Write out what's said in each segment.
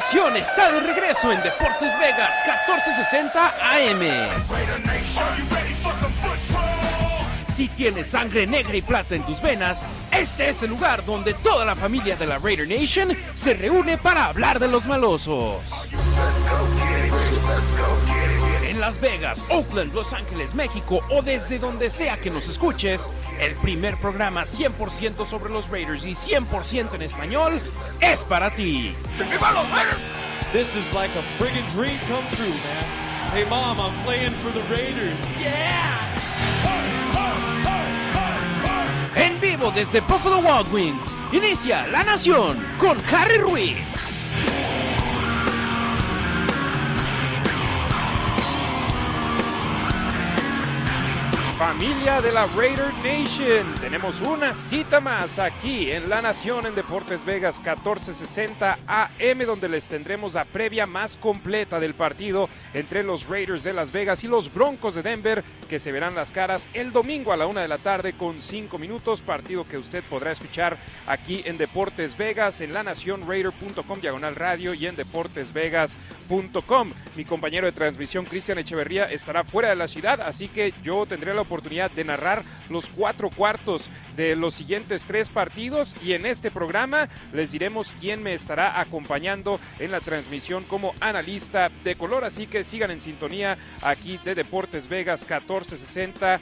Nación está de regreso en Deportes Vegas 1460 AM. Si tienes sangre negra y plata en tus venas, este es el lugar donde toda la familia de la Raider Nation se reúne para hablar de los malosos. En Las Vegas, Oakland, Los Ángeles, México o desde donde sea que nos escuches, el primer programa 100% sobre los Raiders y 100% en español es para ti. This is like a friggin' dream come true, man. Hey, mom, I'm playing for the Raiders. Yeah! En vivo desde Buffalo Wild Wings, inicia La Nación con Harry Ruiz. Familia de la Raider Nation, tenemos una cita más aquí en La Nación en Deportes Vegas 1460 AM donde les tendremos la previa más completa del partido entre los Raiders de Las Vegas y los Broncos de Denver que se verán las caras el domingo a la una de la tarde con cinco minutos, partido que usted podrá escuchar aquí en Deportes Vegas en lanacionraider.com diagonal radio y en deportesvegas.com. Mi compañero de transmisión Cristian Echeverría estará fuera de la ciudad, así que yo tendré la oportunidad de narrar los cuatro cuartos de los siguientes tres partidos. Y en este programa les diremos quién me estará acompañando en la transmisión como analista de color, así que sigan en sintonía aquí de Deportes Vegas 1460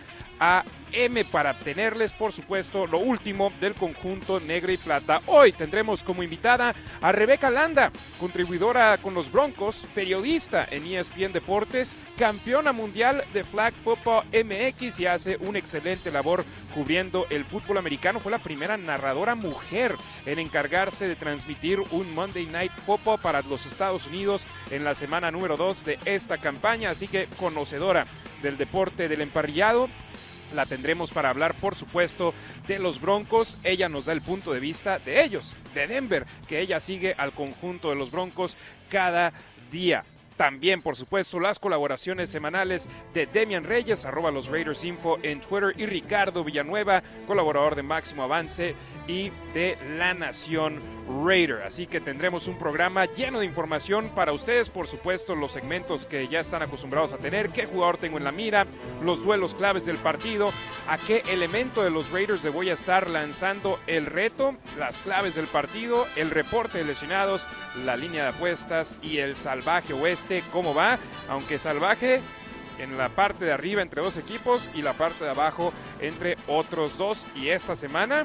AM para tenerles, por supuesto, lo último del conjunto negro y plata. Hoy tendremos como invitada a Rebeca Landa, contribuidora con los Broncos, periodista en ESPN Deportes, campeona mundial de Flag Football MX y hace una excelente labor cubriendo el fútbol americano. Fue la primera narradora mujer en encargarse de transmitir un Monday Night Football para los Estados Unidos en la semana número 2 de esta campaña, así que conocedora del deporte del emparrillado la tendremos para hablar, por supuesto, de los Broncos. Ella nos da el punto de vista de ellos, de Denver, que ella sigue al conjunto de los Broncos cada día. También, por supuesto, las colaboraciones semanales de Demian Reyes, arroba los Raiders Info en Twitter, y Ricardo Villanueva, colaborador de Máximo Avance y de La Nación Raider. Así que tendremos un programa lleno de información para ustedes, por supuesto, los segmentos que ya están acostumbrados a tener, qué jugador tengo en la mira, los duelos claves del partido, a qué elemento de los Raiders le voy a estar lanzando el reto, las claves del partido, el reporte de lesionados, la línea de apuestas y el salvaje oeste cómo va, aunque salvaje en la parte de arriba entre dos equipos y la parte de abajo entre otros dos. Y esta semana,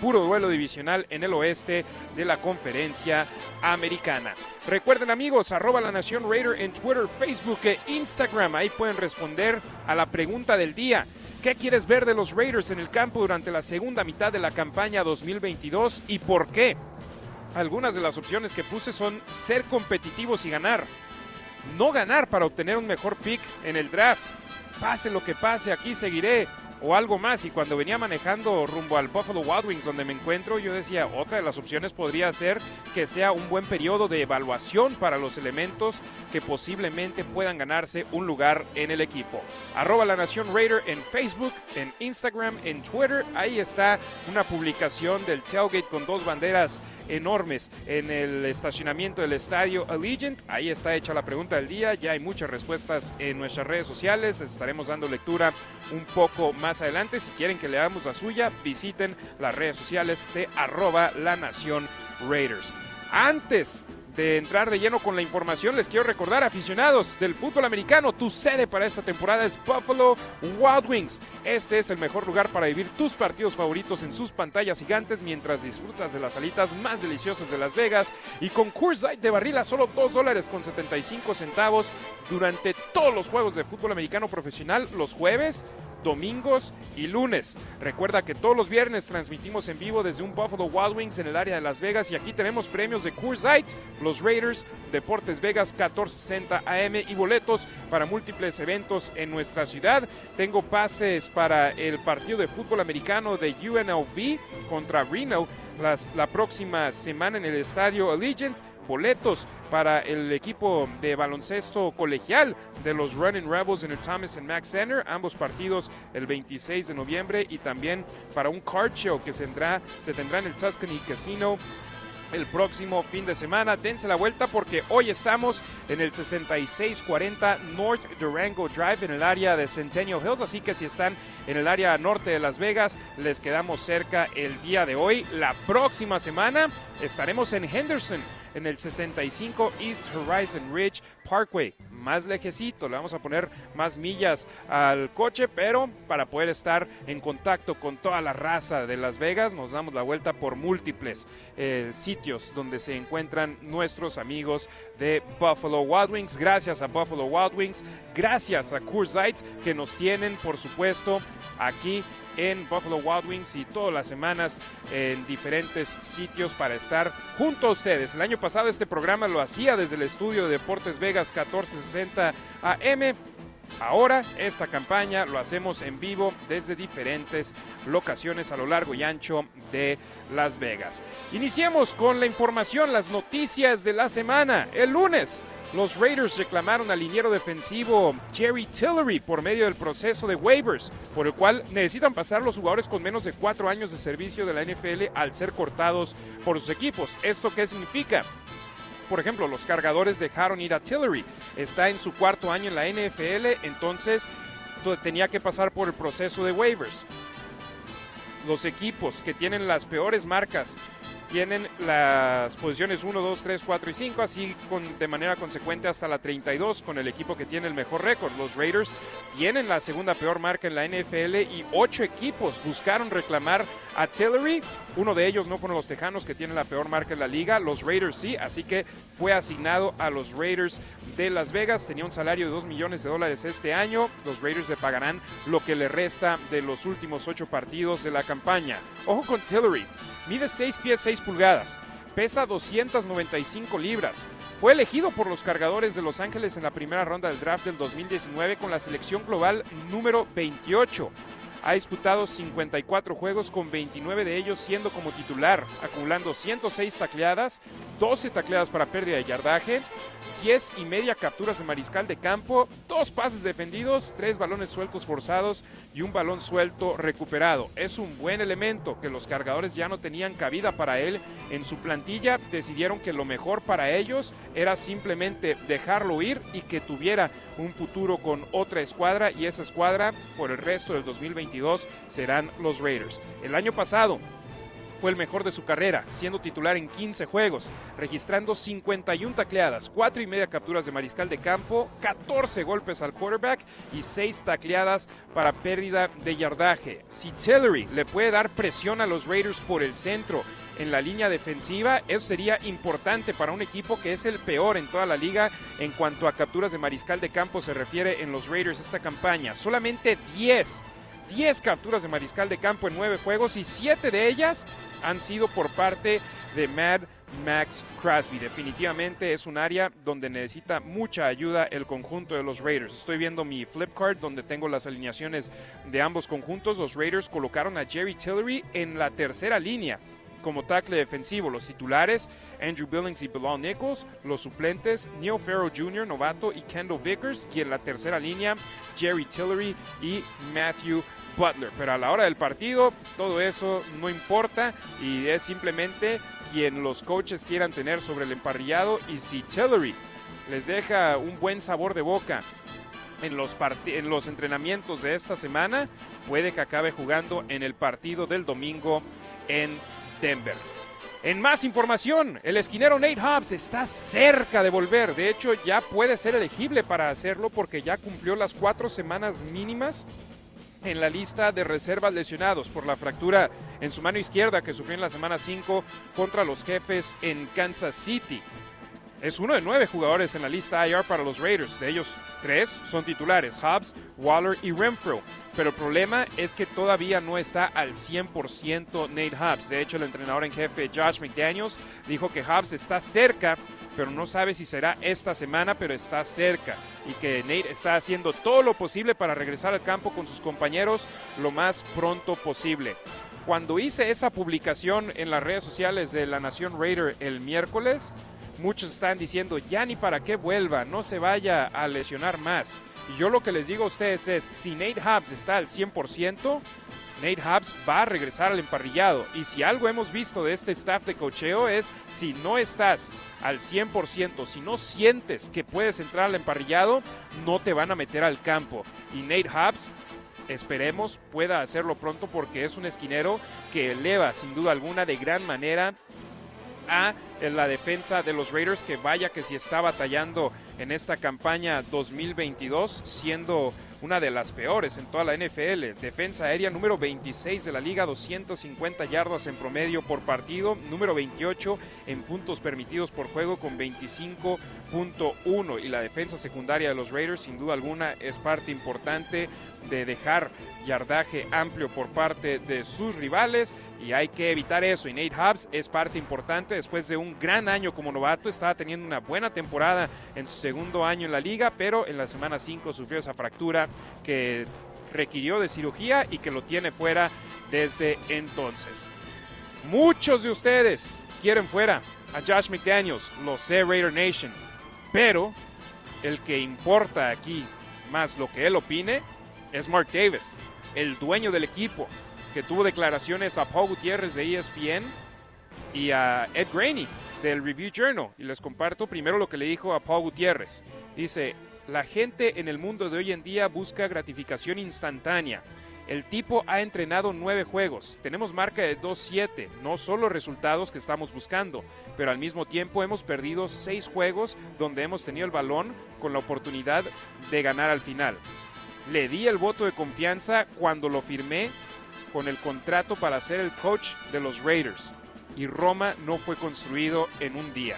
puro duelo divisional en el oeste de la conferencia americana. Recuerden amigos, arroba la Nación Raider en Twitter, Facebook e Instagram. Ahí pueden responder a la pregunta del día. ¿Qué quieres ver de los Raiders en el campo durante la segunda mitad de la campaña 2022 y por qué? Algunas de las opciones que puse son ser competitivos y ganar no ganar para obtener un mejor pick en el draft. Pase lo que pase, aquí seguiré o algo más. Y cuando venía manejando rumbo al Buffalo Wild Wings donde me encuentro, yo decía, otra de las opciones podría ser que sea un buen periodo de evaluación para los elementos que posiblemente puedan ganarse un lugar en el equipo. Arroba la Nación Raider en Facebook, en Instagram, en Twitter. Ahí está una publicación del tailgate con dos banderas enormes en el estacionamiento del estadio Allegiant. Ahí está hecha la pregunta del día. Ya hay muchas respuestas en nuestras redes sociales. Les estaremos dando lectura un poco más adelante. Si quieren que leamos la suya, visiten las redes sociales de arroba la nación Raiders. Antes de entrar de lleno con la información, les quiero recordar, aficionados del fútbol americano, tu sede para esta temporada es Buffalo Wild Wings. Este es el mejor lugar para vivir tus partidos favoritos en sus pantallas gigantes mientras disfrutas de las salitas más deliciosas de Las Vegas y con Light de barril solo 2 dólares con 75 centavos durante todos los juegos de fútbol americano profesional los jueves domingos y lunes. Recuerda que todos los viernes transmitimos en vivo desde un Buffalo Wild Wings en el área de Las Vegas y aquí tenemos premios de Coors Light, los Raiders, Deportes Vegas 1460 AM y boletos para múltiples eventos en nuestra ciudad. Tengo pases para el partido de fútbol americano de UNLV contra Reno la próxima semana en el estadio Allegiant boletos para el equipo de baloncesto colegial de los Running Rebels en el Thomas and Mack Center, ambos partidos el 26 de noviembre y también para un card show que se tendrá, se tendrá en el Tuscany Casino el próximo fin de semana. Dense la vuelta porque hoy estamos en el 6640 North Durango Drive en el área de Centennial Hills. Así que si están en el área norte de Las Vegas, les quedamos cerca el día de hoy. La próxima semana estaremos en Henderson en el 65 East Horizon Ridge Parkway más lejecito, le vamos a poner más millas al coche, pero para poder estar en contacto con toda la raza de Las Vegas, nos damos la vuelta por múltiples eh, sitios donde se encuentran nuestros amigos de Buffalo Wild Wings. Gracias a Buffalo Wild Wings, gracias a Coors Lights que nos tienen, por supuesto, aquí en Buffalo Wild Wings y todas las semanas en diferentes sitios para estar junto a ustedes. El año pasado este programa lo hacía desde el estudio de Deportes Vegas 1460 AM. Ahora esta campaña lo hacemos en vivo desde diferentes locaciones a lo largo y ancho de Las Vegas. Iniciemos con la información, las noticias de la semana. El lunes los Raiders reclamaron al liniero defensivo Jerry Tillery por medio del proceso de waivers, por el cual necesitan pasar los jugadores con menos de cuatro años de servicio de la NFL al ser cortados por sus equipos. ¿Esto qué significa? Por ejemplo, los cargadores dejaron ir a Tillery. Está en su cuarto año en la NFL, entonces tenía que pasar por el proceso de waivers. Los equipos que tienen las peores marcas tienen las posiciones 1, 2, 3, 4 y 5, así con, de manera consecuente hasta la 32 con el equipo que tiene el mejor récord. Los Raiders tienen la segunda peor marca en la NFL y ocho equipos buscaron reclamar a Tillery. Uno de ellos no fueron los Tejanos que tienen la peor marca en la liga, los Raiders sí, así que fue asignado a los Raiders de Las Vegas. Tenía un salario de 2 millones de dólares este año. Los Raiders le pagarán lo que le resta de los últimos ocho partidos de la campaña. Ojo con Tillery. Mide 6 pies 6 pulgadas, pesa 295 libras. Fue elegido por los cargadores de Los Ángeles en la primera ronda del draft del 2019 con la selección global número 28. Ha disputado 54 juegos con 29 de ellos siendo como titular, acumulando 106 tacleadas, 12 tacleadas para pérdida de yardaje, 10 y media capturas de mariscal de campo, dos pases defendidos, tres balones sueltos forzados y un balón suelto recuperado. Es un buen elemento que los cargadores ya no tenían cabida para él en su plantilla. Decidieron que lo mejor para ellos era simplemente dejarlo ir y que tuviera un futuro con otra escuadra y esa escuadra por el resto del 2022 serán los Raiders. El año pasado fue el mejor de su carrera, siendo titular en 15 juegos, registrando 51 tacleadas, 4 y media capturas de mariscal de campo, 14 golpes al quarterback y 6 tacleadas para pérdida de yardaje. Si Tillery le puede dar presión a los Raiders por el centro en la línea defensiva, eso sería importante para un equipo que es el peor en toda la liga en cuanto a capturas de mariscal de campo se refiere en los Raiders esta campaña. Solamente 10 10 capturas de mariscal de campo en 9 juegos y 7 de ellas han sido por parte de Mad Max Crosby. Definitivamente es un área donde necesita mucha ayuda el conjunto de los Raiders. Estoy viendo mi flip card donde tengo las alineaciones de ambos conjuntos. Los Raiders colocaron a Jerry Tillery en la tercera línea como tackle defensivo. Los titulares, Andrew Billings y Bilal Nichols. Los suplentes, Neil Farrell Jr., novato, y Kendall Vickers. Y en la tercera línea, Jerry Tillery y Matthew Butler. Pero a la hora del partido, todo eso no importa y es simplemente quien los coaches quieran tener sobre el emparrillado. Y si Tillery les deja un buen sabor de boca en los, en los entrenamientos de esta semana, puede que acabe jugando en el partido del domingo en Denver. En más información, el esquinero Nate Hobbs está cerca de volver. De hecho, ya puede ser elegible para hacerlo porque ya cumplió las cuatro semanas mínimas en la lista de reservas lesionados por la fractura en su mano izquierda que sufrió en la semana 5 contra los jefes en Kansas City. Es uno de nueve jugadores en la lista IR para los Raiders. De ellos, tres son titulares, Hobbs, Waller y Renfro. Pero el problema es que todavía no está al 100% Nate Hobbs. De hecho, el entrenador en jefe Josh McDaniels dijo que Hobbs está cerca, pero no sabe si será esta semana, pero está cerca. Y que Nate está haciendo todo lo posible para regresar al campo con sus compañeros lo más pronto posible cuando hice esa publicación en las redes sociales de la Nación Raider el miércoles, Muchos están diciendo, ya ni para qué vuelva, no se vaya a lesionar más. Y yo lo que les digo a ustedes es, si Nate Hobbs está al 100%, Nate Hobbs va a regresar al emparrillado. Y si algo hemos visto de este staff de cocheo es si no estás al 100%, si no sientes que puedes entrar al emparrillado, no te van a meter al campo. Y Nate Hobbs esperemos pueda hacerlo pronto porque es un esquinero que eleva sin duda alguna de gran manera a la defensa de los Raiders que vaya que si está batallando en esta campaña 2022 siendo una de las peores en toda la NFL. Defensa aérea número 26 de la liga, 250 yardas en promedio por partido, número 28 en puntos permitidos por juego con 25.1 y la defensa secundaria de los Raiders sin duda alguna es parte importante de dejar yardaje amplio por parte de sus rivales y hay que evitar eso y Nate Hobbs es parte importante después de un gran año como novato, estaba teniendo una buena temporada en su segundo año en la liga, pero en la semana 5 sufrió esa fractura que requirió de cirugía y que lo tiene fuera desde entonces. Muchos de ustedes quieren fuera a Josh McDaniels, lo sé Raider Nation, pero el que importa aquí más lo que él opine es Mark Davis, el dueño del equipo, que tuvo declaraciones a Paul Gutiérrez de ESPN y a Ed Graney del Review Journal. Y les comparto primero lo que le dijo a Paul Gutiérrez. Dice, la gente en el mundo de hoy en día busca gratificación instantánea. El tipo ha entrenado nueve juegos. Tenemos marca de 2-7. No son los resultados que estamos buscando, pero al mismo tiempo hemos perdido seis juegos donde hemos tenido el balón con la oportunidad de ganar al final. Le di el voto de confianza cuando lo firmé con el contrato para ser el coach de los Raiders. Y Roma no fue construido en un día.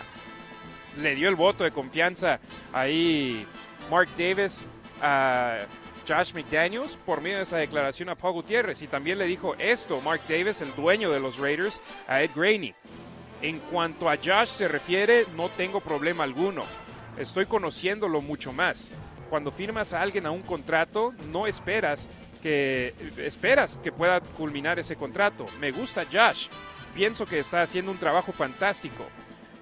Le dio el voto de confianza ahí Mark Davis a Josh McDaniels por medio de esa declaración a Paul Gutiérrez. Y también le dijo esto Mark Davis, el dueño de los Raiders, a Ed Graney. En cuanto a Josh se refiere, no tengo problema alguno. Estoy conociéndolo mucho más. Cuando firmas a alguien a un contrato, no esperas que esperas que pueda culminar ese contrato. Me gusta Josh. Pienso que está haciendo un trabajo fantástico.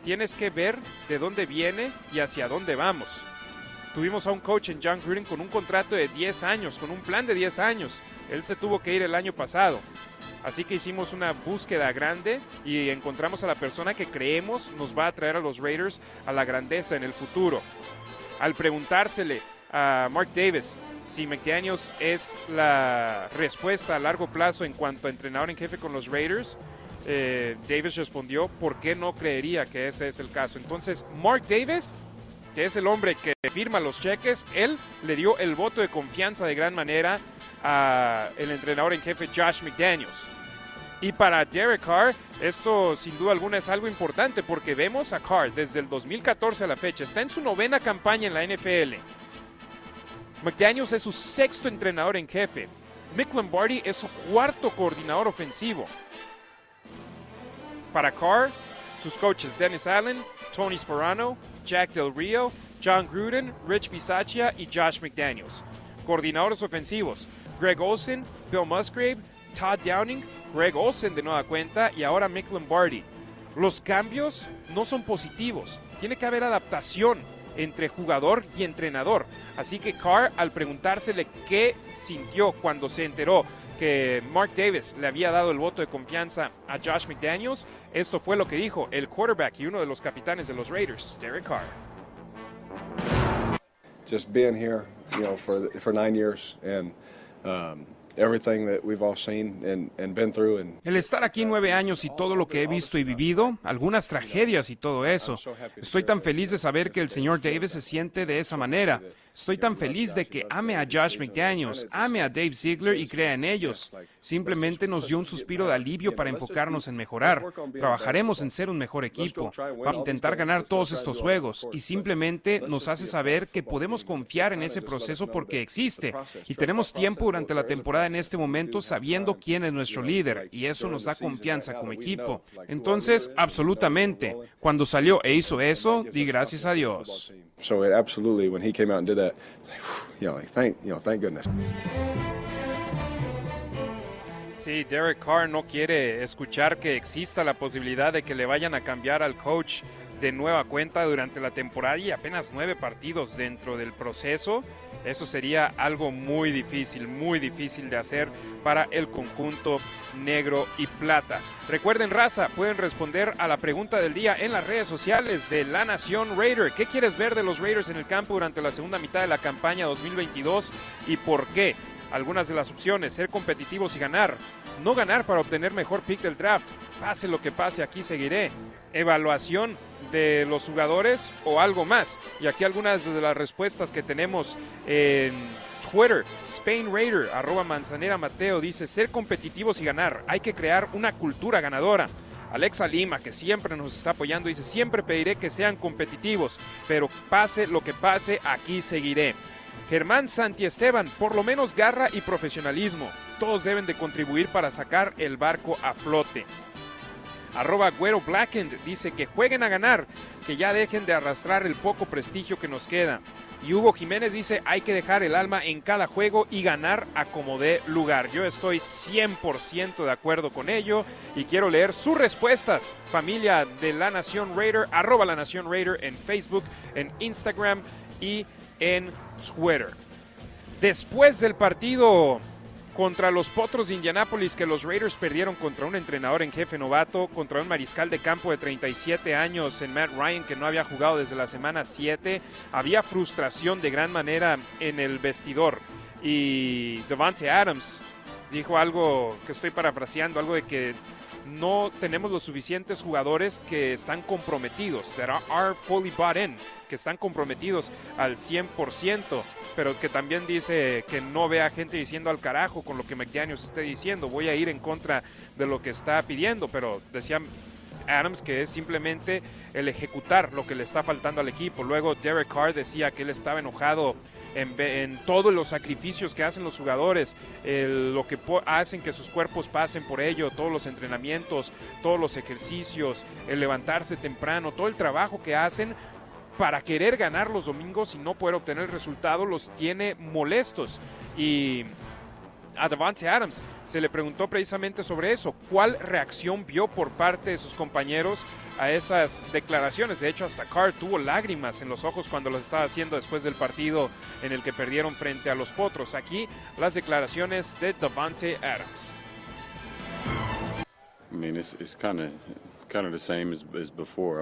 Tienes que ver de dónde viene y hacia dónde vamos. Tuvimos a un coach en John Gruden con un contrato de 10 años, con un plan de 10 años. Él se tuvo que ir el año pasado. Así que hicimos una búsqueda grande y encontramos a la persona que creemos nos va a traer a los Raiders a la grandeza en el futuro. Al preguntársele a Mark Davis si McDaniels es la respuesta a largo plazo en cuanto a entrenador en jefe con los Raiders, eh, Davis respondió, ¿por qué no creería que ese es el caso? Entonces, Mark Davis que es el hombre que firma los cheques, él le dio el voto de confianza de gran manera al entrenador en jefe Josh McDaniels. Y para Derek Carr, esto sin duda alguna es algo importante porque vemos a Carr desde el 2014 a la fecha, está en su novena campaña en la NFL. McDaniels es su sexto entrenador en jefe. Mick Lombardi es su cuarto coordinador ofensivo. Para Carr, sus coaches Dennis Allen, Tony Sparano, Jack Del Rio, John Gruden, Rich Bisaccia y Josh McDaniels. Coordinadores ofensivos, Greg Olsen, Bill Musgrave, Todd Downing, Greg Olsen de nueva cuenta y ahora Mick Lombardi. Los cambios no son positivos, tiene que haber adaptación entre jugador y entrenador. Así que Carr, al preguntársele qué sintió cuando se enteró que Mark Davis le había dado el voto de confianza a Josh McDaniels, esto fue lo que dijo el quarterback y uno de los capitanes de los Raiders, Derek Carr. Just being here, you know, for for nine years and um, el estar aquí nueve años y todo lo que he visto y vivido, algunas tragedias y todo eso. Estoy tan feliz de saber que el señor Davis se siente de esa manera. Estoy tan feliz de que ame a Josh McDaniels, ame a Dave Ziegler y crea en ellos. Simplemente nos dio un suspiro de alivio para enfocarnos en mejorar. Trabajaremos en ser un mejor equipo, para intentar ganar todos estos juegos y simplemente nos hace saber que podemos confiar en ese proceso porque existe y tenemos tiempo durante la temporada en este momento sabiendo quién es nuestro líder y eso nos da confianza como equipo. Entonces, absolutamente, cuando salió e hizo eso, di gracias a Dios. So it absolutely, when he came out and did that, you know, like thank, you know, thank goodness. Sí, Derek Carr no quiere escuchar que exista la posibilidad de que le vayan a cambiar al coach de nueva cuenta durante la temporada y apenas nueve partidos dentro del proceso. Eso sería algo muy difícil, muy difícil de hacer para el conjunto negro y plata. Recuerden, raza, pueden responder a la pregunta del día en las redes sociales de La Nación Raider. ¿Qué quieres ver de los Raiders en el campo durante la segunda mitad de la campaña 2022 y por qué? Algunas de las opciones, ser competitivos y ganar. No ganar para obtener mejor pick del draft. Pase lo que pase, aquí seguiré. Evaluación de los jugadores o algo más. Y aquí algunas de las respuestas que tenemos en Twitter. Spain Raider, arroba manzanera Mateo, dice ser competitivos y ganar. Hay que crear una cultura ganadora. Alexa Lima, que siempre nos está apoyando, dice, siempre pediré que sean competitivos, pero pase lo que pase, aquí seguiré. Germán Santiesteban, por lo menos garra y profesionalismo. Todos deben de contribuir para sacar el barco a flote. Arroba Güero Blackend dice que jueguen a ganar, que ya dejen de arrastrar el poco prestigio que nos queda. Y Hugo Jiménez dice hay que dejar el alma en cada juego y ganar a como dé lugar. Yo estoy 100% de acuerdo con ello y quiero leer sus respuestas. Familia de La Nación Raider, arroba La Nación Raider en Facebook, en Instagram y en Twitter. Después del partido contra los Potros de Indianápolis que los Raiders perdieron contra un entrenador en jefe novato, contra un mariscal de campo de 37 años en Matt Ryan que no había jugado desde la semana 7. Había frustración de gran manera en el vestidor y Devante Adams dijo algo que estoy parafraseando, algo de que no tenemos los suficientes jugadores que están comprometidos, that are fully bought in, que están comprometidos al 100%, pero que también dice que no vea gente diciendo al carajo con lo que McDaniels esté diciendo, voy a ir en contra de lo que está pidiendo, pero decía Adams, que es simplemente el ejecutar lo que le está faltando al equipo. Luego Derek Carr decía que él estaba enojado en, todos los sacrificios que hacen los jugadores, lo que hacen que sus cuerpos pasen por ello, todos los entrenamientos, todos los ejercicios, el levantarse temprano, todo el trabajo que hacen para querer ganar los domingos y no poder obtener el resultado los tiene molestos. Y a Devante Adams se le preguntó precisamente sobre eso. ¿Cuál reacción vio por parte de sus compañeros a esas declaraciones? De hecho, hasta Carr tuvo lágrimas en los ojos cuando las estaba haciendo después del partido en el que perdieron frente a los Potros. Aquí las declaraciones de Devante Adams.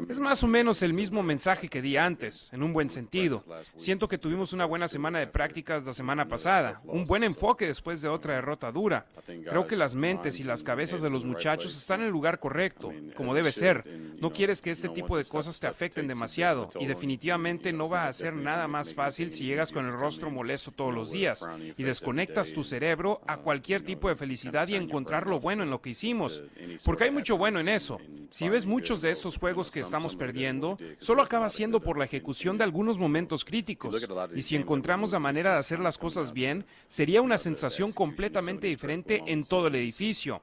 Es más o menos el mismo mensaje que di antes, en un buen sentido. Siento que tuvimos una buena semana de prácticas la semana pasada, un buen enfoque después de otra derrota dura. Creo que las mentes y las cabezas de los muchachos están en el lugar correcto, como debe ser. No quieres que este tipo de cosas te afecten demasiado y definitivamente no va a ser nada más fácil si llegas con el rostro molesto todos los días y desconectas tu cerebro a cualquier tipo de felicidad y encontrar lo bueno en lo que hicimos, porque hay mucho bueno en eso. Si ves muchos de esos juegos que estamos perdiendo, solo acaba siendo por la ejecución de algunos momentos críticos. Y si encontramos la manera de hacer las cosas bien, sería una sensación completamente diferente en todo el edificio.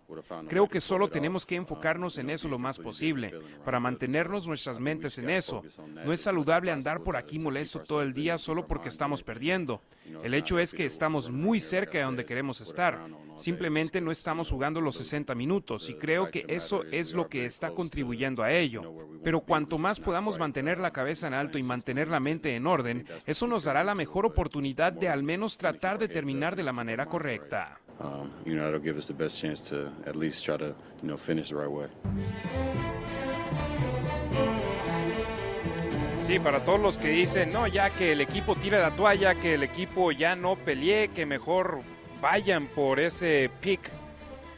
Creo que solo tenemos que enfocarnos en eso lo más posible, para mantenernos nuestras mentes en eso. No es saludable andar por aquí molesto todo el día solo porque estamos perdiendo. El hecho es que estamos muy cerca de donde queremos estar. Simplemente no estamos jugando los 60 minutos y creo que eso es lo que está contribuyendo a ello. Pero cuanto más podamos mantener la cabeza en alto y mantener la mente en orden, eso nos dará la mejor oportunidad de al menos tratar de terminar de la manera correcta. Sí, para todos los que dicen, no, ya que el equipo tira la toalla, que el equipo ya no pelee, que mejor vayan por ese pick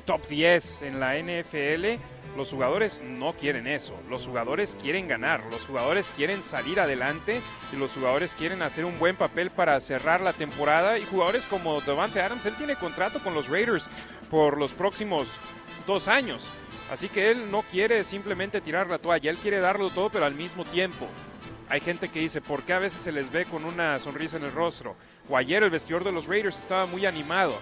top 10 en la NFL, los jugadores no quieren eso. Los jugadores quieren ganar. Los jugadores quieren salir adelante. Y los jugadores quieren hacer un buen papel para cerrar la temporada. Y jugadores como Devante Adams, él tiene contrato con los Raiders por los próximos dos años. Así que él no quiere simplemente tirar la toalla. Él quiere darlo todo, pero al mismo tiempo. Hay gente que dice, ¿por qué a veces se les ve con una sonrisa en el rostro? O ayer el vestidor de los Raiders estaba muy animado.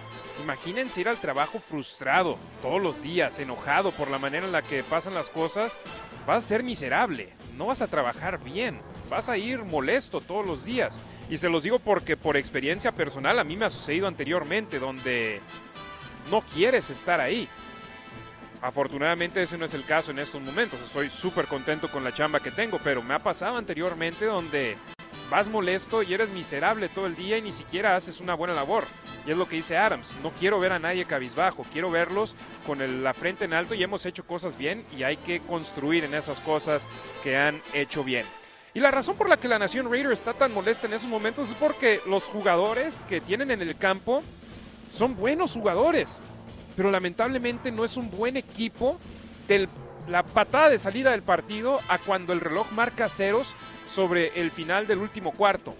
Imagínense ir al trabajo frustrado todos los días, enojado por la manera en la que pasan las cosas. Vas a ser miserable, no vas a trabajar bien, vas a ir molesto todos los días. Y se los digo porque por experiencia personal a mí me ha sucedido anteriormente donde no quieres estar ahí. Afortunadamente ese no es el caso en estos momentos. Estoy súper contento con la chamba que tengo, pero me ha pasado anteriormente donde vas molesto y eres miserable todo el día y ni siquiera haces una buena labor. Y es lo que dice Adams, no quiero ver a nadie cabizbajo, quiero verlos con la frente en alto y hemos hecho cosas bien y hay que construir en esas cosas que han hecho bien. Y la razón por la que la Nación Raider está tan molesta en esos momentos es porque los jugadores que tienen en el campo son buenos jugadores, pero lamentablemente no es un buen equipo del la patada de salida del partido a cuando el reloj marca ceros sobre el final del último cuarto.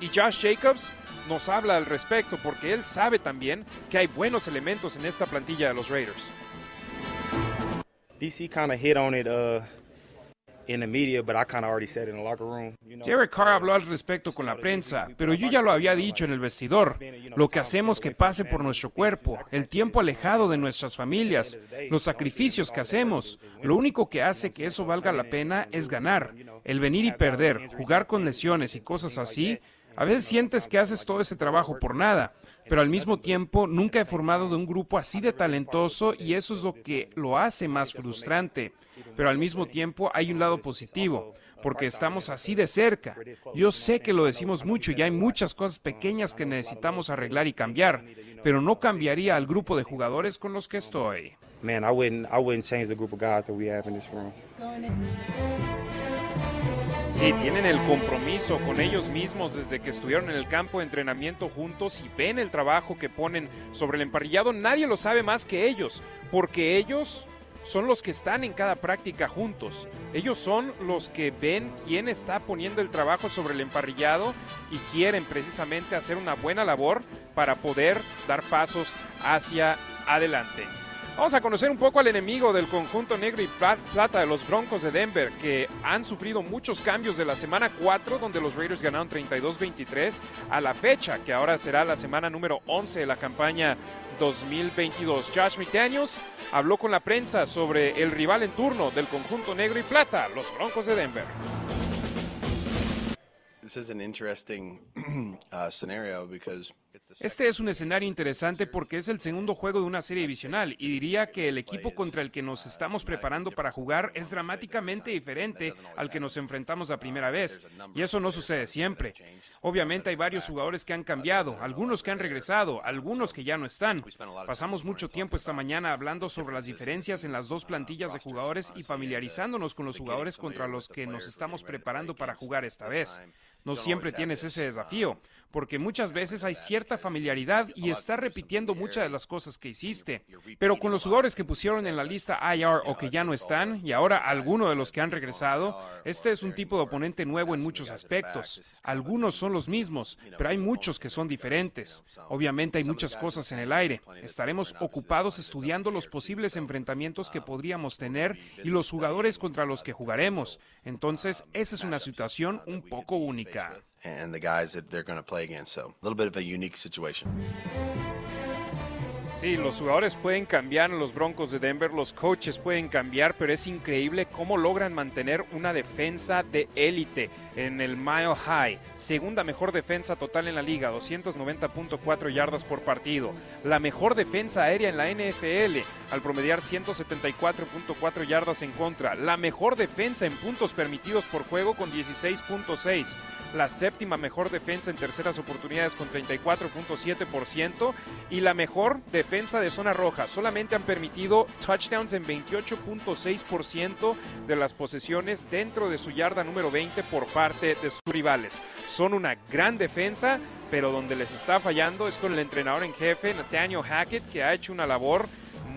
Y Josh Jacobs nos habla al respecto porque él sabe también que hay buenos elementos en esta plantilla de los Raiders. DC kind hit on it uh, Jared Carr habló al respecto con la prensa, pero yo ya lo había dicho en el vestidor. Lo que hacemos que pase por nuestro cuerpo, el tiempo alejado de nuestras familias, los sacrificios que hacemos. Lo único que hace que eso valga la pena es ganar. El venir y perder, jugar con lesiones y cosas así, a veces sientes que haces todo ese trabajo por nada pero al mismo tiempo nunca he formado de un grupo así de talentoso y eso es lo que lo hace más frustrante. Pero al mismo tiempo hay un lado positivo, porque estamos así de cerca. Yo sé que lo decimos mucho y hay muchas cosas pequeñas que necesitamos arreglar y cambiar, pero no cambiaría al grupo de jugadores con los que estoy. Man, I wouldn't, I wouldn't change the group of guys that we have in this room. Sí, tienen el compromiso con ellos mismos desde que estuvieron en el campo de entrenamiento juntos y ven el trabajo que ponen sobre el emparrillado. Nadie lo sabe más que ellos, porque ellos son los que están en cada práctica juntos. Ellos son los que ven quién está poniendo el trabajo sobre el emparrillado y quieren precisamente hacer una buena labor para poder dar pasos hacia adelante. Vamos a conocer un poco al enemigo del conjunto negro y plata de los Broncos de Denver, que han sufrido muchos cambios de la semana 4, donde los Raiders ganaron 32-23, a la fecha, que ahora será la semana número 11 de la campaña 2022. Josh McDaniels habló con la prensa sobre el rival en turno del conjunto negro y plata, los Broncos de Denver. This is an interesting uh, scenario este es un escenario interesante porque es el segundo juego de una serie divisional y diría que el equipo contra el que nos estamos preparando para jugar es dramáticamente diferente al que nos enfrentamos la primera vez. Y eso no sucede siempre. Obviamente hay varios jugadores que han cambiado, algunos que han regresado, algunos que ya no están. Pasamos mucho tiempo esta mañana hablando sobre las diferencias en las dos plantillas de jugadores y familiarizándonos con los jugadores contra los que nos estamos preparando para jugar esta vez. No siempre tienes ese desafío, porque muchas veces hay cierta familiaridad y estás repitiendo muchas de las cosas que hiciste. Pero con los jugadores que pusieron en la lista IR o que ya no están, y ahora algunos de los que han regresado, este es un tipo de oponente nuevo en muchos aspectos. Algunos son los mismos, pero hay muchos que son diferentes. Obviamente hay muchas cosas en el aire. Estaremos ocupados estudiando los posibles enfrentamientos que podríamos tener y los jugadores contra los que jugaremos. Entonces, esa es una situación un poco única. And the guys that they're going to play against. So a little bit of a unique situation. Sí, los jugadores pueden cambiar los Broncos de Denver, los coaches pueden cambiar, pero es increíble cómo logran mantener una defensa de élite en el Mile High. Segunda mejor defensa total en la liga, 290.4 yardas por partido. La mejor defensa aérea en la NFL, al promediar 174.4 yardas en contra. La mejor defensa en puntos permitidos por juego con 16.6 la séptima mejor defensa en terceras oportunidades con 34.7% y la mejor defensa de zona roja. Solamente han permitido touchdowns en 28.6% de las posesiones dentro de su yarda número 20 por parte de sus rivales. Son una gran defensa, pero donde les está fallando es con el entrenador en jefe, Nathaniel Hackett, que ha hecho una labor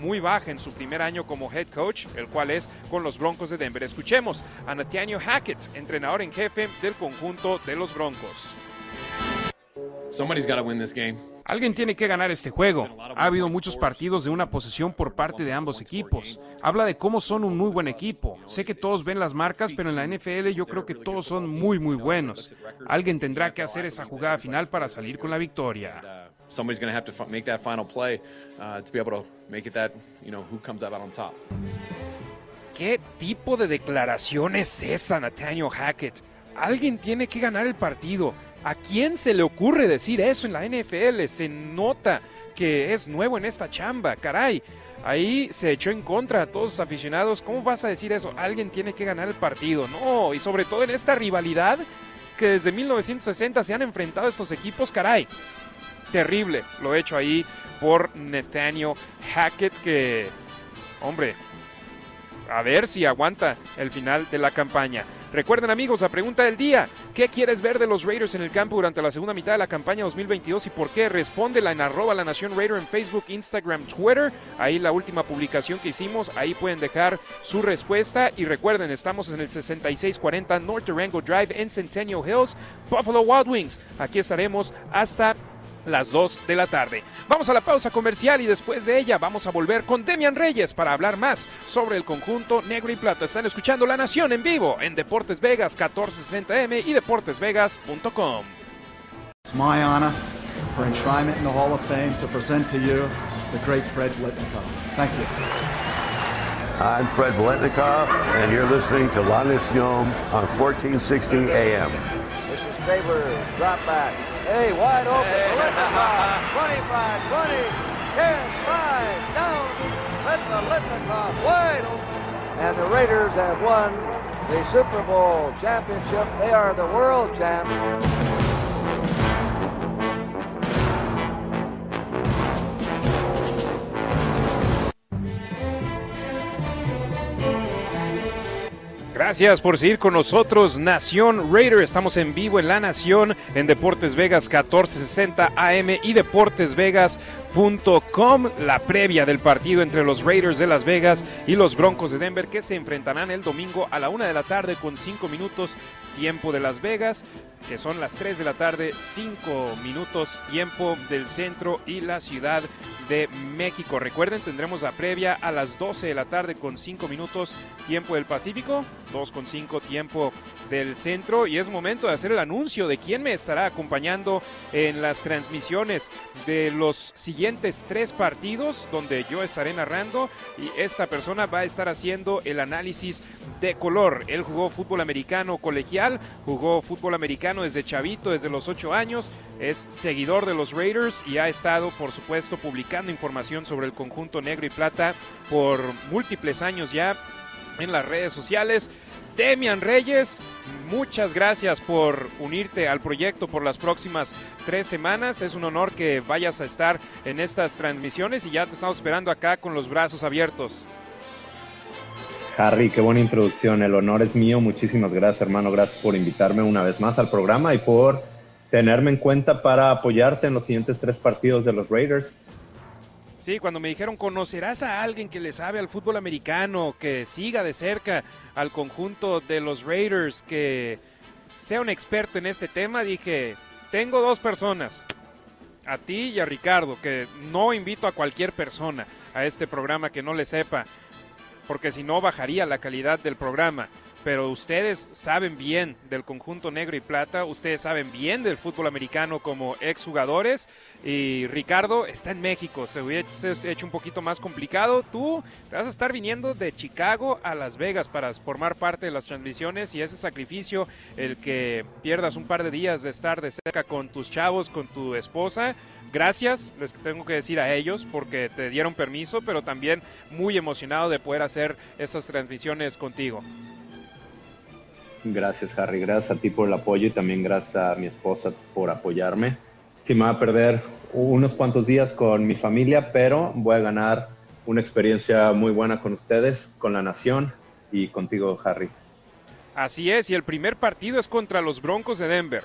muy baja en su primer año como head coach, el cual es con los Broncos de Denver. Escuchemos a Nathaniel Hackett, entrenador en jefe del conjunto de los Broncos. Alguien tiene que ganar este juego. Ha habido muchos partidos de una posesión por parte de ambos equipos. Habla de cómo son un muy buen equipo. Sé que todos ven las marcas, pero en la NFL yo creo que todos son muy, muy buenos. Alguien tendrá que hacer esa jugada final para salir con la victoria. somebody's going to have to make that final play to be able to make it that, you know, who comes out on top. ¿Qué tipo de declaración es esa, Nathaniel Hackett? Alguien tiene que ganar el partido. ¿A quién se le ocurre decir eso en la NFL? Se nota que es nuevo en esta chamba, caray. Ahí se echó en contra a todos los aficionados. ¿Cómo vas a decir eso? Alguien tiene que ganar el partido. No, y sobre todo en esta rivalidad que desde 1960 se han enfrentado estos equipos, caray. Terrible lo hecho ahí por Nathaniel Hackett, que, hombre, a ver si aguanta el final de la campaña. Recuerden amigos, la pregunta del día, ¿qué quieres ver de los Raiders en el campo durante la segunda mitad de la campaña 2022 y por qué? Respóndela en arroba la nación Raider en Facebook, Instagram, Twitter. Ahí la última publicación que hicimos, ahí pueden dejar su respuesta y recuerden, estamos en el 6640 North Durango Drive en Centennial Hills, Buffalo Wild Wings. Aquí estaremos hasta las 2 de la tarde. Vamos a la pausa comercial y después de ella vamos a volver con Demian Reyes para hablar más sobre el conjunto negro y plata. Están escuchando La Nación en vivo en Deportes Vegas 1460M y deportesvegas.com. It's my honor for enshrinement in the Hall of Fame to present to you the great Fred Blitnikoff. Thank you. I'm Fred Blitnikoff, and you're listening to La Nacion on 1460 AM. This is Stabler, drop back. Hey, wide open. Hey. 25, 20, 10, 5, down. With Litnikoff, wide open. And the Raiders have won the Super Bowl championship. They are the world champs. Gracias por seguir con nosotros, Nación Raider. Estamos en vivo en La Nación, en Deportes Vegas 1460 AM y deportesvegas.com. La previa del partido entre los Raiders de Las Vegas y los Broncos de Denver que se enfrentarán el domingo a la una de la tarde con cinco minutos tiempo de Las Vegas, que son las 3 de la tarde, 5 minutos tiempo del centro y la ciudad de México. Recuerden, tendremos la previa a las 12 de la tarde con 5 minutos tiempo del Pacífico, 2 con 5 tiempo del centro y es momento de hacer el anuncio de quién me estará acompañando en las transmisiones de los siguientes tres partidos donde yo estaré narrando y esta persona va a estar haciendo el análisis de color. Él jugó fútbol americano colegial, jugó fútbol americano desde chavito, desde los 8 años, es seguidor de los Raiders y ha estado por supuesto publicando información sobre el conjunto negro y plata por múltiples años ya en las redes sociales. Demian Reyes, muchas gracias por unirte al proyecto por las próximas tres semanas. Es un honor que vayas a estar en estas transmisiones y ya te estamos esperando acá con los brazos abiertos. Harry, qué buena introducción. El honor es mío. Muchísimas gracias, hermano. Gracias por invitarme una vez más al programa y por tenerme en cuenta para apoyarte en los siguientes tres partidos de los Raiders. Sí, cuando me dijeron, conocerás a alguien que le sabe al fútbol americano, que siga de cerca al conjunto de los Raiders, que sea un experto en este tema, dije, tengo dos personas, a ti y a Ricardo, que no invito a cualquier persona a este programa que no le sepa, porque si no bajaría la calidad del programa pero ustedes saben bien del conjunto negro y plata, ustedes saben bien del fútbol americano como exjugadores y Ricardo está en México, se hubiese hecho un poquito más complicado. Tú te vas a estar viniendo de Chicago a Las Vegas para formar parte de las transmisiones y ese sacrificio, el que pierdas un par de días de estar de cerca con tus chavos, con tu esposa, gracias, les tengo que decir a ellos porque te dieron permiso, pero también muy emocionado de poder hacer esas transmisiones contigo. Gracias, Harry. Gracias a ti por el apoyo y también gracias a mi esposa por apoyarme. Sí, me va a perder unos cuantos días con mi familia, pero voy a ganar una experiencia muy buena con ustedes, con la nación y contigo, Harry. Así es, y el primer partido es contra los Broncos de Denver.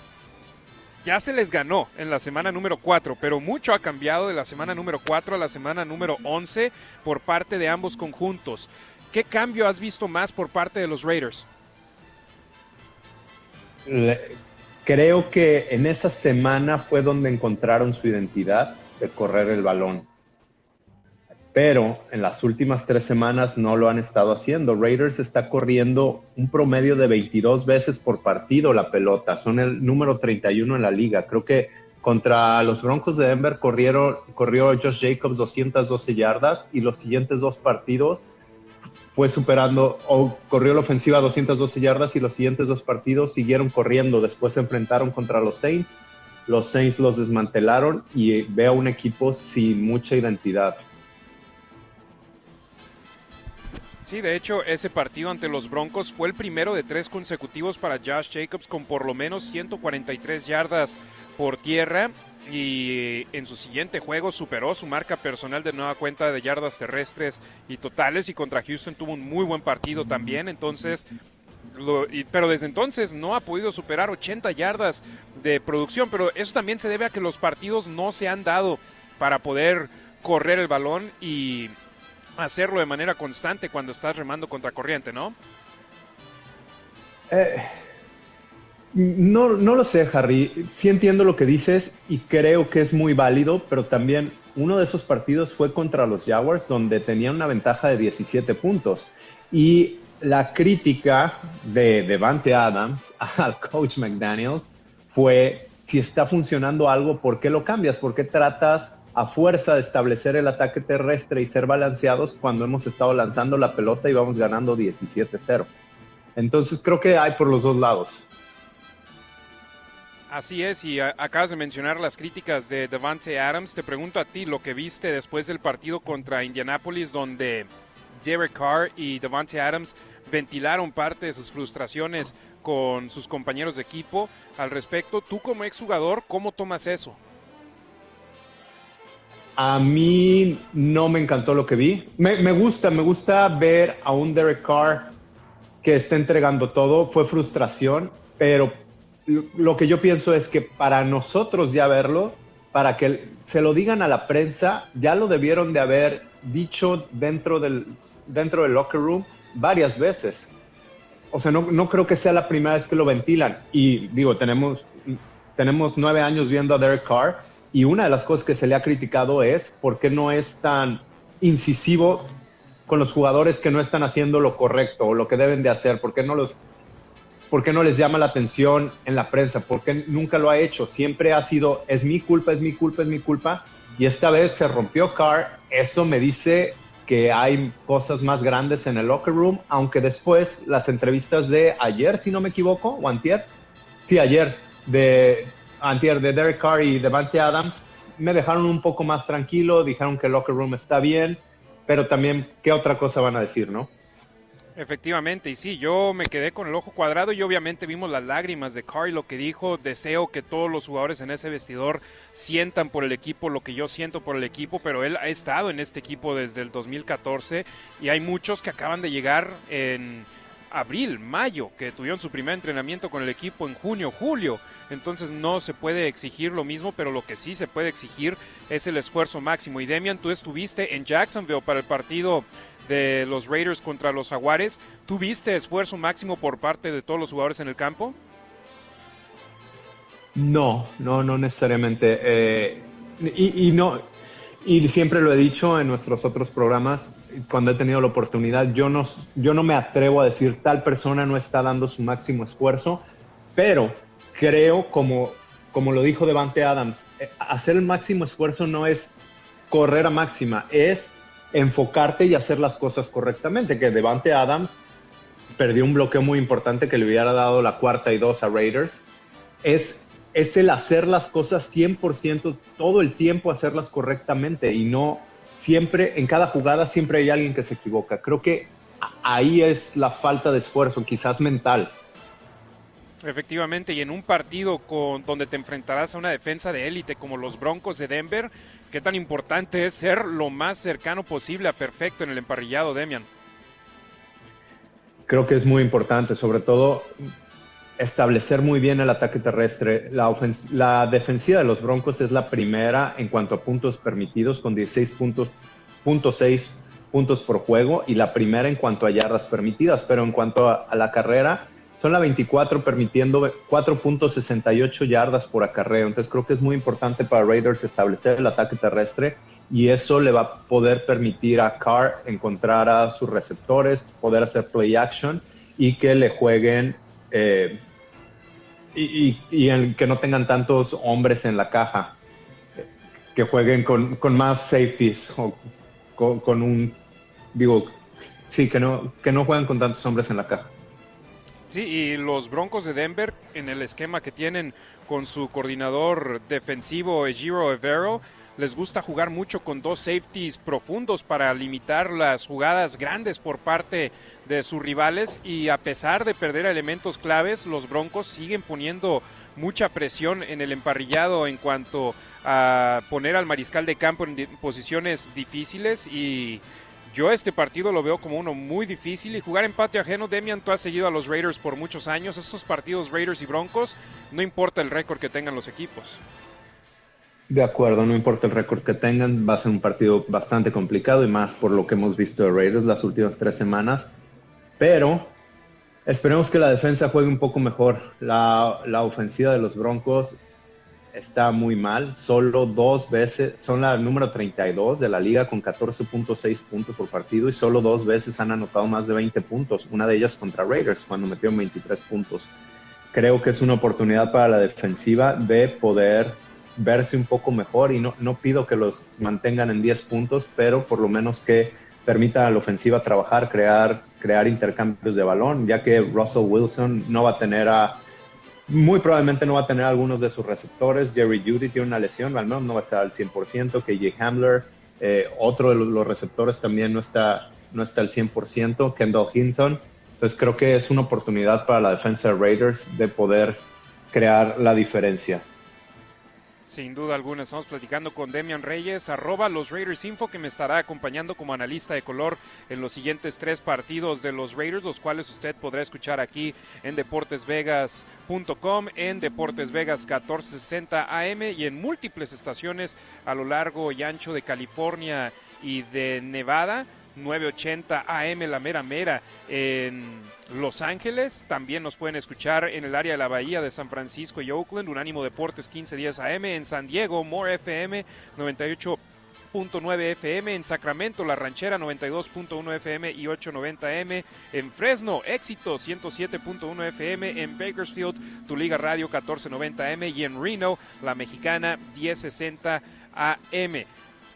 Ya se les ganó en la semana número 4, pero mucho ha cambiado de la semana número 4 a la semana número 11 por parte de ambos conjuntos. ¿Qué cambio has visto más por parte de los Raiders? creo que en esa semana fue donde encontraron su identidad de correr el balón. Pero en las últimas tres semanas no lo han estado haciendo. Raiders está corriendo un promedio de 22 veces por partido la pelota. Son el número 31 en la liga. Creo que contra los Broncos de Denver corrieron, corrió Josh Jacobs 212 yardas y los siguientes dos partidos fue superando o corrió la ofensiva a 212 yardas y los siguientes dos partidos siguieron corriendo. Después se enfrentaron contra los Saints. Los Saints los desmantelaron y veo un equipo sin mucha identidad. Sí, de hecho, ese partido ante los Broncos fue el primero de tres consecutivos para Josh Jacobs con por lo menos 143 yardas por tierra y en su siguiente juego superó su marca personal de nueva cuenta de yardas terrestres y totales y contra Houston tuvo un muy buen partido también, entonces pero desde entonces no ha podido superar 80 yardas de producción, pero eso también se debe a que los partidos no se han dado para poder correr el balón y hacerlo de manera constante cuando estás remando contra corriente, ¿no? Eh, no, no lo sé, Harry. Sí entiendo lo que dices y creo que es muy válido, pero también uno de esos partidos fue contra los Jaguars, donde tenían una ventaja de 17 puntos. Y la crítica de Devante Adams al coach McDaniels fue, si está funcionando algo, ¿por qué lo cambias? ¿Por qué tratas a fuerza de establecer el ataque terrestre y ser balanceados cuando hemos estado lanzando la pelota y vamos ganando 17-0? Entonces creo que hay por los dos lados. Así es, y acabas de mencionar las críticas de Devante Adams. Te pregunto a ti lo que viste después del partido contra Indianapolis, donde Derek Carr y Devante Adams ventilaron parte de sus frustraciones con sus compañeros de equipo al respecto. Tú como exjugador, ¿cómo tomas eso? A mí no me encantó lo que vi. Me, gusta, me gusta ver a un Derek Carr que está entregando todo. Fue frustración, pero lo que yo pienso es que para nosotros ya verlo, para que se lo digan a la prensa, ya lo debieron de haber dicho dentro del, dentro del locker room varias veces. O sea, no, creo que sea la primera vez que lo ventilan. Y digo, tenemos, tenemos nueve años viendo a Derek Carr y una de las cosas que se le ha criticado es por qué no es tan incisivo con los jugadores que no están haciendo lo correcto o lo que deben de hacer, por qué no los ¿Por qué no les llama la atención en la prensa? ¿Por qué nunca lo ha hecho? Siempre ha sido, es mi culpa, es mi culpa, es mi culpa. Y esta vez se rompió Carr. Eso me dice que hay cosas más grandes en el locker room, aunque después las entrevistas de ayer, si no me equivoco, o antier, sí, ayer, de antier de Derek Carr y Devante Adams, me dejaron un poco más tranquilo, dijeron que el locker room está bien, pero también, ¿qué otra cosa van a decir, no? Efectivamente, y sí, yo me quedé con el ojo cuadrado y obviamente vimos las lágrimas de Carr y lo que dijo, deseo que todos los jugadores en ese vestidor sientan por el equipo lo que yo siento por el equipo, pero él ha estado en este equipo desde el 2014 y hay muchos que acaban de llegar en abril, mayo, que tuvieron su primer entrenamiento con el equipo en junio, julio. Entonces no se puede exigir lo mismo, pero lo que sí se puede exigir es el esfuerzo máximo. Y Demian, tú estuviste en Jacksonville para el partido de los Raiders contra los Jaguares. ¿Tuviste esfuerzo máximo por parte de todos los jugadores en el campo? No, no, no necesariamente. Eh, y, no, y siempre lo he dicho en nuestros otros programas, cuando he tenido la oportunidad, yo no, yo no me atrevo a decir tal persona no está dando su máximo esfuerzo, pero creo, como, como lo dijo Devante Adams, eh, hacer el máximo esfuerzo no es correr a máxima, es enfocarte y hacer las cosas correctamente, que Devante Adams perdió un bloqueo muy importante que le hubiera dado la cuarta y dos a Raiders, es, es el hacer las cosas 100%, todo el tiempo hacerlas correctamente y no siempre, en cada jugada siempre hay alguien que se equivoca. Creo que ahí es la falta de esfuerzo, quizás mental. Efectivamente, y en un partido con, donde te enfrentarás a una defensa de élite como los Broncos de Denver, ¿qué tan importante es ser lo más cercano posible a perfecto en el emparrillado, Demian? Creo que es muy importante, sobre todo establecer muy bien el ataque terrestre. La, defensiva de los Broncos es la primera en cuanto a puntos permitidos, con 16 puntos, punto puntos por juego, y la primera en cuanto a yardas permitidas, pero en cuanto a la carrera son la 24 permitiendo 4.68 yardas por acarreo. Entonces creo que es muy importante para Raiders establecer el ataque terrestre y eso le va a poder permitir a Carr encontrar a sus receptores, poder hacer play action y que le jueguen eh, y, que no tengan tantos hombres en la caja, que jueguen con, más safeties o con, un, digo, sí, que no, que no juegan con tantos hombres en la caja. Sí, y los Broncos de Denver, en el esquema que tienen con su coordinador defensivo, Ejiro Evero, les gusta jugar mucho con dos safeties profundos para limitar las jugadas grandes por parte de sus rivales. Y a pesar de perder elementos claves, los Broncos siguen poniendo mucha presión en el emparrillado en cuanto a poner al mariscal de campo en posiciones difíciles. Y yo este partido lo veo como uno muy difícil. Y jugar en patio ajeno, Demian, tú has seguido a los Raiders por muchos años, estos partidos Raiders y Broncos, no importa el récord que tengan los equipos. De acuerdo, no importa el récord que tengan, va a ser un partido bastante complicado y más por lo que hemos visto de Raiders las últimas tres semanas, pero esperemos que la defensa juegue un poco mejor. La, la ofensiva de los Broncos está muy mal. Solo dos veces, son la número 32 de la liga con 14.6 puntos por partido y solo dos veces han anotado más de 20 puntos. Una de ellas contra Raiders cuando metieron 23 puntos. Creo que es una oportunidad para la defensiva de poder verse un poco mejor y no, no pido que los mantengan en 10 puntos, pero por lo menos que permita a la ofensiva trabajar, crear, crear intercambios de balón, ya que Russell Wilson no va a tener a muy probablemente no va a tener algunos de sus receptores. Jerry Judy tiene una lesión, al menos no va a estar al 100%. KJ Hamler, eh, otro de los receptores también no está, no está al 100%. Kendall Hinton. Entonces creo que es una oportunidad para la defensa de Raiders de poder crear la diferencia. Sin duda alguna, estamos platicando con Demian Reyes, arroba los Raiders Info, que me estará acompañando como analista de color en los siguientes tres partidos de los Raiders, los cuales usted podrá escuchar aquí en deportesvegas.com, en Deportes Vegas 1460 AM y en múltiples estaciones a lo largo y ancho de California y de Nevada. 980 AM La Mera Mera en Los Ángeles. También nos pueden escuchar en el área de la Bahía de San Francisco y Oakland, Unánimo Deportes 1510 AM. En San Diego, More FM 98.9 FM, en Sacramento, La Ranchera 92.1 FM y 890 M, en Fresno, Éxito 107.1 FM, en Bakersfield, Tu Liga Radio 1490 M y en Reno, La Mexicana 1060 AM.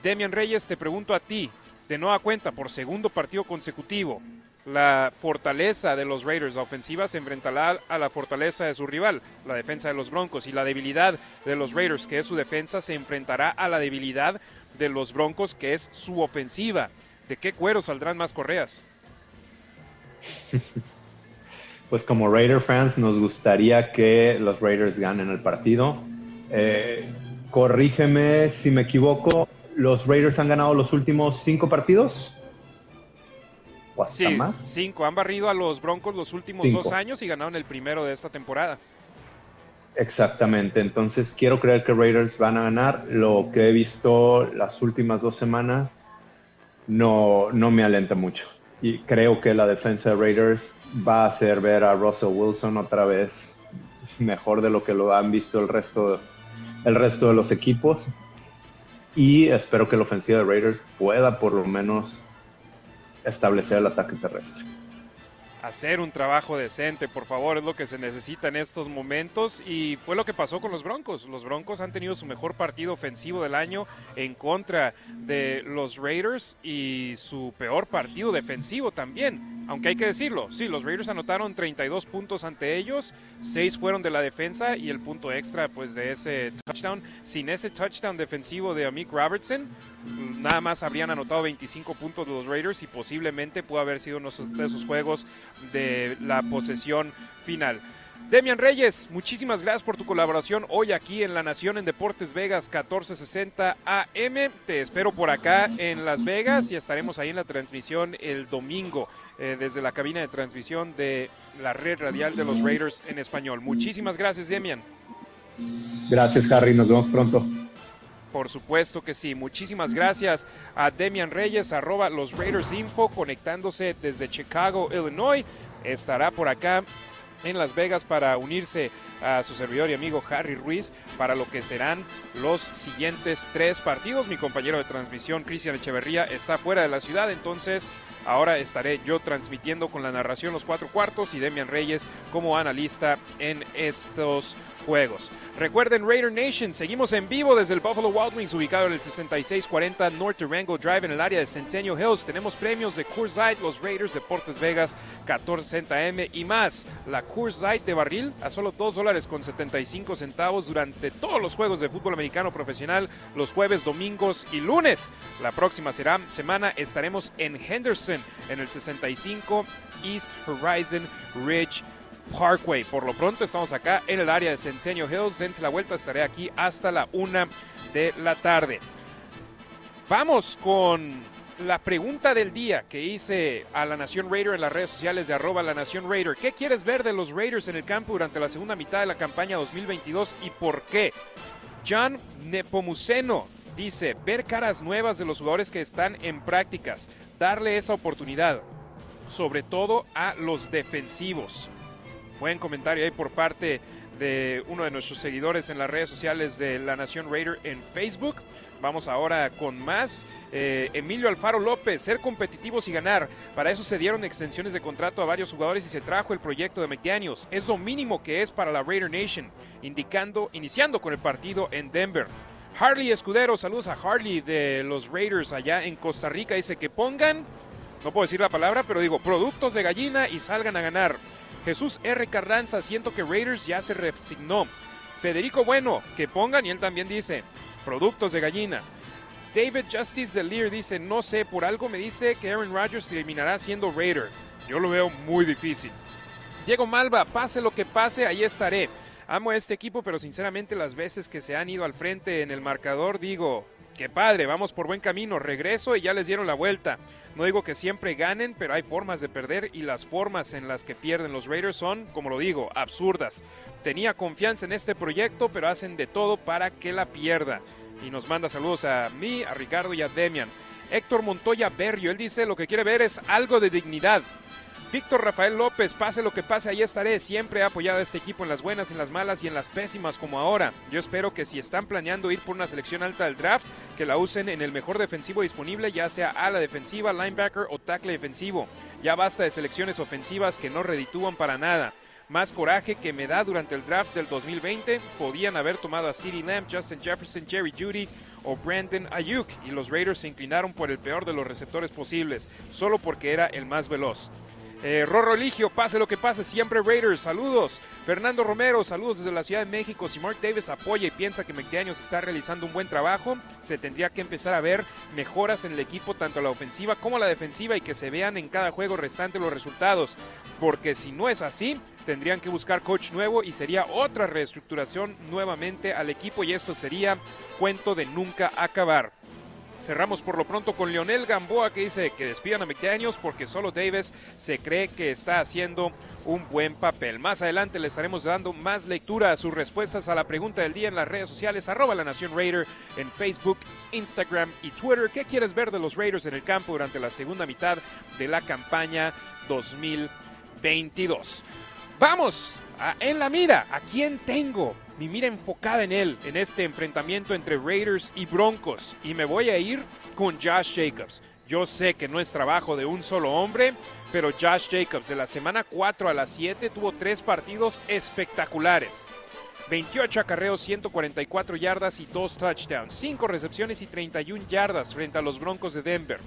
Demian Reyes, te pregunto a ti, de nueva cuenta por segundo partido consecutivo. La fortaleza de los Raiders, la ofensiva, se enfrentará a la fortaleza de su rival, la defensa de los Broncos, y la debilidad de los Raiders, que es su defensa, se enfrentará a la debilidad de los Broncos, que es su ofensiva. ¿De qué cuero saldrán más correas? Pues como Raider fans nos gustaría que los Raiders ganen el partido. Eh, corrígeme si me equivoco, los Raiders han ganado los últimos cinco partidos. ¿O sí, más? cinco. Han barrido a los Broncos los últimos dos años y ganaron el primero de esta temporada. Exactamente. Entonces quiero creer que Raiders van a ganar. Lo que he visto las últimas dos semanas no, no me alenta mucho. Y creo que la defensa de Raiders va a hacer ver a Russell Wilson otra vez mejor de lo que lo han visto el resto, el resto de los equipos y espero que la ofensiva de Raiders pueda por lo menos establecer el ataque terrestre hacer un trabajo decente, por favor, es lo que se necesita en estos momentos y fue lo que pasó con los Broncos. Los Broncos han tenido su mejor partido ofensivo del año en contra de los Raiders y su peor partido defensivo también. Aunque hay que decirlo, sí, los Raiders anotaron 32 puntos ante ellos, 6 fueron de la defensa y el punto extra pues de ese touchdown. Sin ese touchdown defensivo de Amik Robertson, nada más habrían anotado 25 puntos de los Raiders y posiblemente pudo haber sido uno de esos juegos de la posesión final. Demian Reyes, muchísimas gracias por tu colaboración hoy aquí en La Nación en Deportes Vegas 1460 AM. Te espero por acá en Las Vegas y estaremos ahí en la transmisión el domingo eh, desde la cabina de transmisión de la red radial de los Raiders en español. Muchísimas gracias, Demian. Gracias, Harry. Nos vemos pronto. Por supuesto que sí. Muchísimas gracias a Demian Reyes, arroba los Raiders Info, conectándose desde Chicago, Illinois. Estará por acá en Las Vegas para unirse a su servidor y amigo Harry Ruiz para lo que serán los siguientes tres partidos. Mi compañero de transmisión, Cristian Echeverría, está fuera de la ciudad, entonces Ahora estaré yo transmitiendo con la narración los cuatro cuartos y Demian Reyes como analista en estos juegos. Recuerden Raider Nation, seguimos en vivo desde el Buffalo Wild Wings ubicado en el 6640 North Durango Drive en el área de Centennial Hills. Tenemos premios de Coors Light, los Raiders Deportes Vegas 1460M y más. La Coors Light de barril a solo 2 dólares con 75 centavos durante todos los juegos de fútbol americano profesional los jueves, domingos y lunes. La próxima será, semana estaremos en Henderson en el 65 East Horizon Ridge Parkway. Por lo pronto estamos acá en el área de Centennial Hills. Dense la vuelta, estaré aquí hasta la una de la tarde. Vamos con la pregunta del día que hice a la Nación Raider en las redes sociales de arroba la Nación Raider. ¿Qué quieres ver de los Raiders en el campo durante la segunda mitad de la campaña 2022 y por qué? John Nepomuceno dice, ver caras nuevas de los jugadores que están en prácticas, darle esa oportunidad, sobre todo a los defensivos. Buen comentario ahí por parte de uno de nuestros seguidores en las redes sociales de La Nación Raider en Facebook. Vamos ahora con más. Eh, Emilio Alfaro López, ser competitivos y ganar. Para eso se dieron extensiones de contrato a varios jugadores y se trajo el proyecto de McDaniels. Es lo mínimo que es para la Raider Nation, indicando, iniciando con el partido en Denver. Harley Escudero, saludos a Harley de los Raiders allá en Costa Rica. Dice que pongan, no puedo decir la palabra, pero digo, productos de gallina y salgan a ganar. Jesús R. Carranza, siento que Raiders ya se resignó. Federico Bueno, que pongan, y él también dice, productos de gallina. David Justice de Lear dice, no sé, por algo me dice que Aaron Rodgers terminará siendo Raider. Yo lo veo muy difícil. Diego Malva, pase lo que pase, ahí estaré. Amo a este equipo, pero sinceramente las veces que se han ido al frente en el marcador, digo, Qué padre, vamos por buen camino, regreso y ya les dieron la vuelta. No digo que siempre ganen, pero hay formas de perder y las formas en las que pierden los Raiders son, como lo digo, absurdas. Tenía confianza en este proyecto, pero hacen de todo para que la pierda. Y nos manda saludos a mí, a Ricardo y a Demian. Héctor Montoya Berrio, él dice lo que quiere ver es algo de dignidad. Víctor Rafael López, pase lo que pase, ahí estaré. Siempre he apoyado a este equipo en las buenas, en las malas y en las pésimas como ahora. Yo espero que si están planeando ir por una selección alta del draft, que la usen en el mejor defensivo disponible, ya sea a la defensiva, linebacker o tackle defensivo. Ya basta de selecciones ofensivas que no reditúan para nada. Más coraje que me da durante el draft del 2020, podían haber tomado a CeeDee Lamb, Justin Jefferson, Jerry Judy o Brandon Ayuk y los Raiders se inclinaron por el peor de los receptores posibles, solo porque era el más veloz. Eh, Rorro Ligio, pase lo que pase, siempre Raiders, saludos. Fernando Romero, saludos desde la Ciudad de México. Si Mark Davis apoya y piensa que McDaniels está realizando un buen trabajo, se tendría que empezar a ver mejoras en el equipo, tanto la ofensiva como la defensiva, y que se vean en cada juego restante los resultados. Porque si no es así, tendrían que buscar coach nuevo y sería otra reestructuración nuevamente al equipo y esto sería cuento de nunca acabar. Cerramos por lo pronto con Leonel Gamboa que dice que despidan a McDaniels porque solo Davis se cree que está haciendo un buen papel. Más adelante le estaremos dando más lectura a sus respuestas a la pregunta del día en las redes sociales, arroba la Nación Raider en Facebook, Instagram y Twitter. ¿Qué quieres ver de los Raiders en el campo durante la segunda mitad de la campaña 2022? Vamos en la mira, ¿a quién tengo? Mi mira enfocada en él, en este enfrentamiento entre Raiders y Broncos. Y me voy a ir con Josh Jacobs. Yo sé que no es trabajo de un solo hombre, pero Josh Jacobs de la semana 4 a la 7 tuvo tres partidos espectaculares. 28 acarreos, 144 yardas y 2 touchdowns, 5 recepciones y 31 yardas frente a los Broncos de Denver.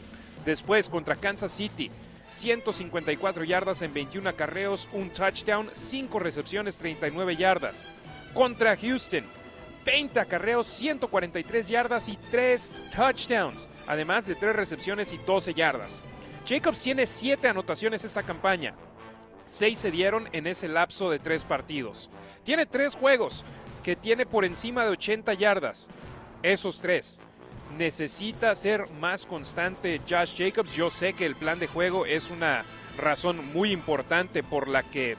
Después contra Kansas City, 154 yardas en 21 acarreos, un touchdown, 5 recepciones, 39 yardas contra Houston. 20 acarreos, 143 yardas y 3 touchdowns, además de 3 recepciones y 12 yardas. Jacobs tiene 7 anotaciones esta campaña. 6 se dieron en ese lapso de 3 partidos. Tiene 3 juegos que tiene por encima de 80 yardas. Esos 3. Necesita ser más constante Josh Jacobs. Yo sé que el plan de juego es una razón muy importante por la que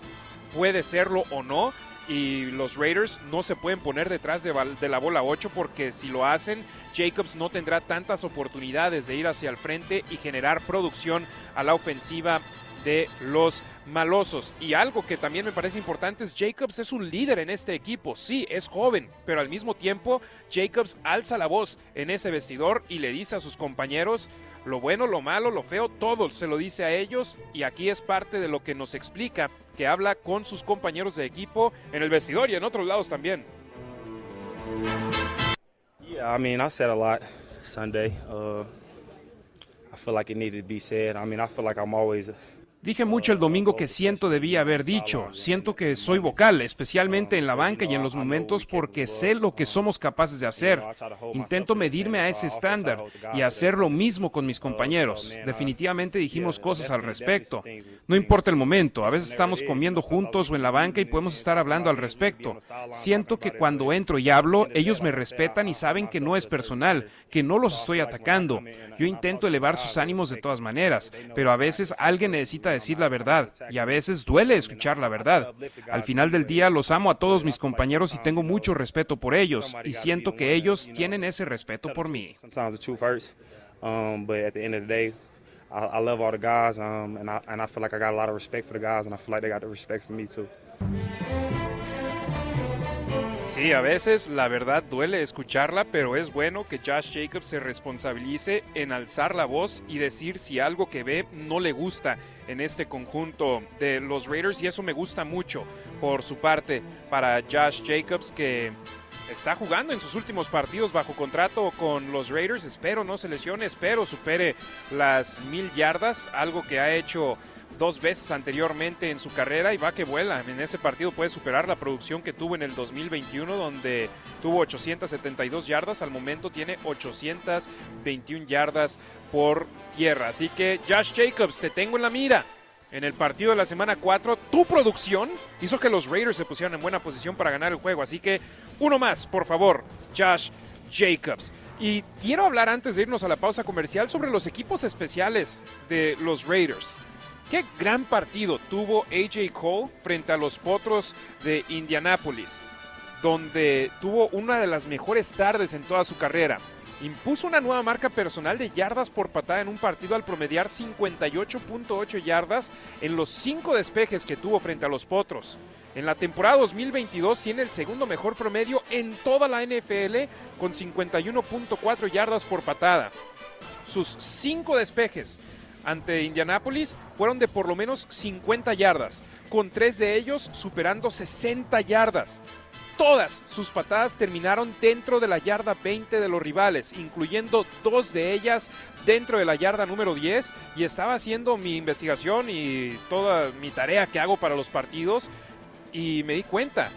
puede serlo o no, y los Raiders no se pueden poner detrás de, la bola 8 porque si lo hacen, Jacobs no tendrá tantas oportunidades de ir hacia el frente y generar producción a la ofensiva de los malosos. Y algo que también me parece importante es Jacobs es un líder en este equipo. Sí, es joven, pero al mismo tiempo Jacobs alza la voz en ese vestidor y le dice a sus compañeros lo bueno, lo malo, lo feo, todo se lo dice a ellos y aquí es parte de lo que nos explica que habla con sus compañeros de equipo en el vestidor y en otros lados también. Yeah, I mean, I said a lot Sunday. Uh, I feel like it needed to be said. I mean, I feel like I'm always Dije mucho el domingo que siento debía haber dicho. Siento que soy vocal, especialmente en la banca y en los momentos porque sé lo que somos capaces de hacer. Intento medirme a ese estándar y hacer lo mismo con mis compañeros. Definitivamente dijimos cosas al respecto. No importa el momento, a veces estamos comiendo juntos o en la banca y podemos estar hablando al respecto. Siento que cuando entro y hablo, ellos me respetan y saben que no es personal, que no los estoy atacando. Yo intento elevar sus ánimos de todas maneras, pero a veces alguien necesita decir la verdad y a veces duele escuchar la verdad. Al final del día los amo a todos mis compañeros y tengo mucho respeto por ellos y siento que ellos tienen ese respeto por mí. Sí, a veces la verdad duele escucharla, pero es bueno que Josh Jacobs se responsabilice en alzar la voz y decir si algo que ve no le gusta en este conjunto de los Raiders y eso me gusta mucho por su parte para Josh Jacobs que está jugando en sus últimos partidos bajo contrato con los Raiders. Espero no se lesione, espero supere las mil yardas, algo que ha hecho dos veces anteriormente en su carrera y va que vuela. En ese partido puede superar la producción que tuvo en el 2021 donde tuvo 872 yardas. Al momento tiene 821 yardas por tierra. Así que Josh Jacobs, te tengo en la mira. En el partido de la semana 4, tu producción hizo que los Raiders se pusieran en buena posición para ganar el juego. Así que uno más, por favor, Josh Jacobs. Y quiero hablar antes de irnos a la pausa comercial sobre los equipos especiales de los Raiders. Qué gran partido tuvo AJ Cole frente a los Potros de Indianápolis, donde tuvo una de las mejores tardes en toda su carrera. Impuso una nueva marca personal de yardas por patada en un partido al promediar 58.8 yardas en los cinco despejes que tuvo frente a los Potros. En la temporada 2022 tiene el segundo mejor promedio en toda la NFL con 51.4 yardas por patada. Sus cinco despejes ante Indianápolis fueron de por lo menos 50 yardas, con tres de ellos superando 60 yardas. Todas sus patadas terminaron dentro de la yarda 20 de los rivales, incluyendo dos de ellas dentro de la yarda número 10. Y estaba haciendo mi investigación y toda mi tarea que hago para los partidos y me di cuenta,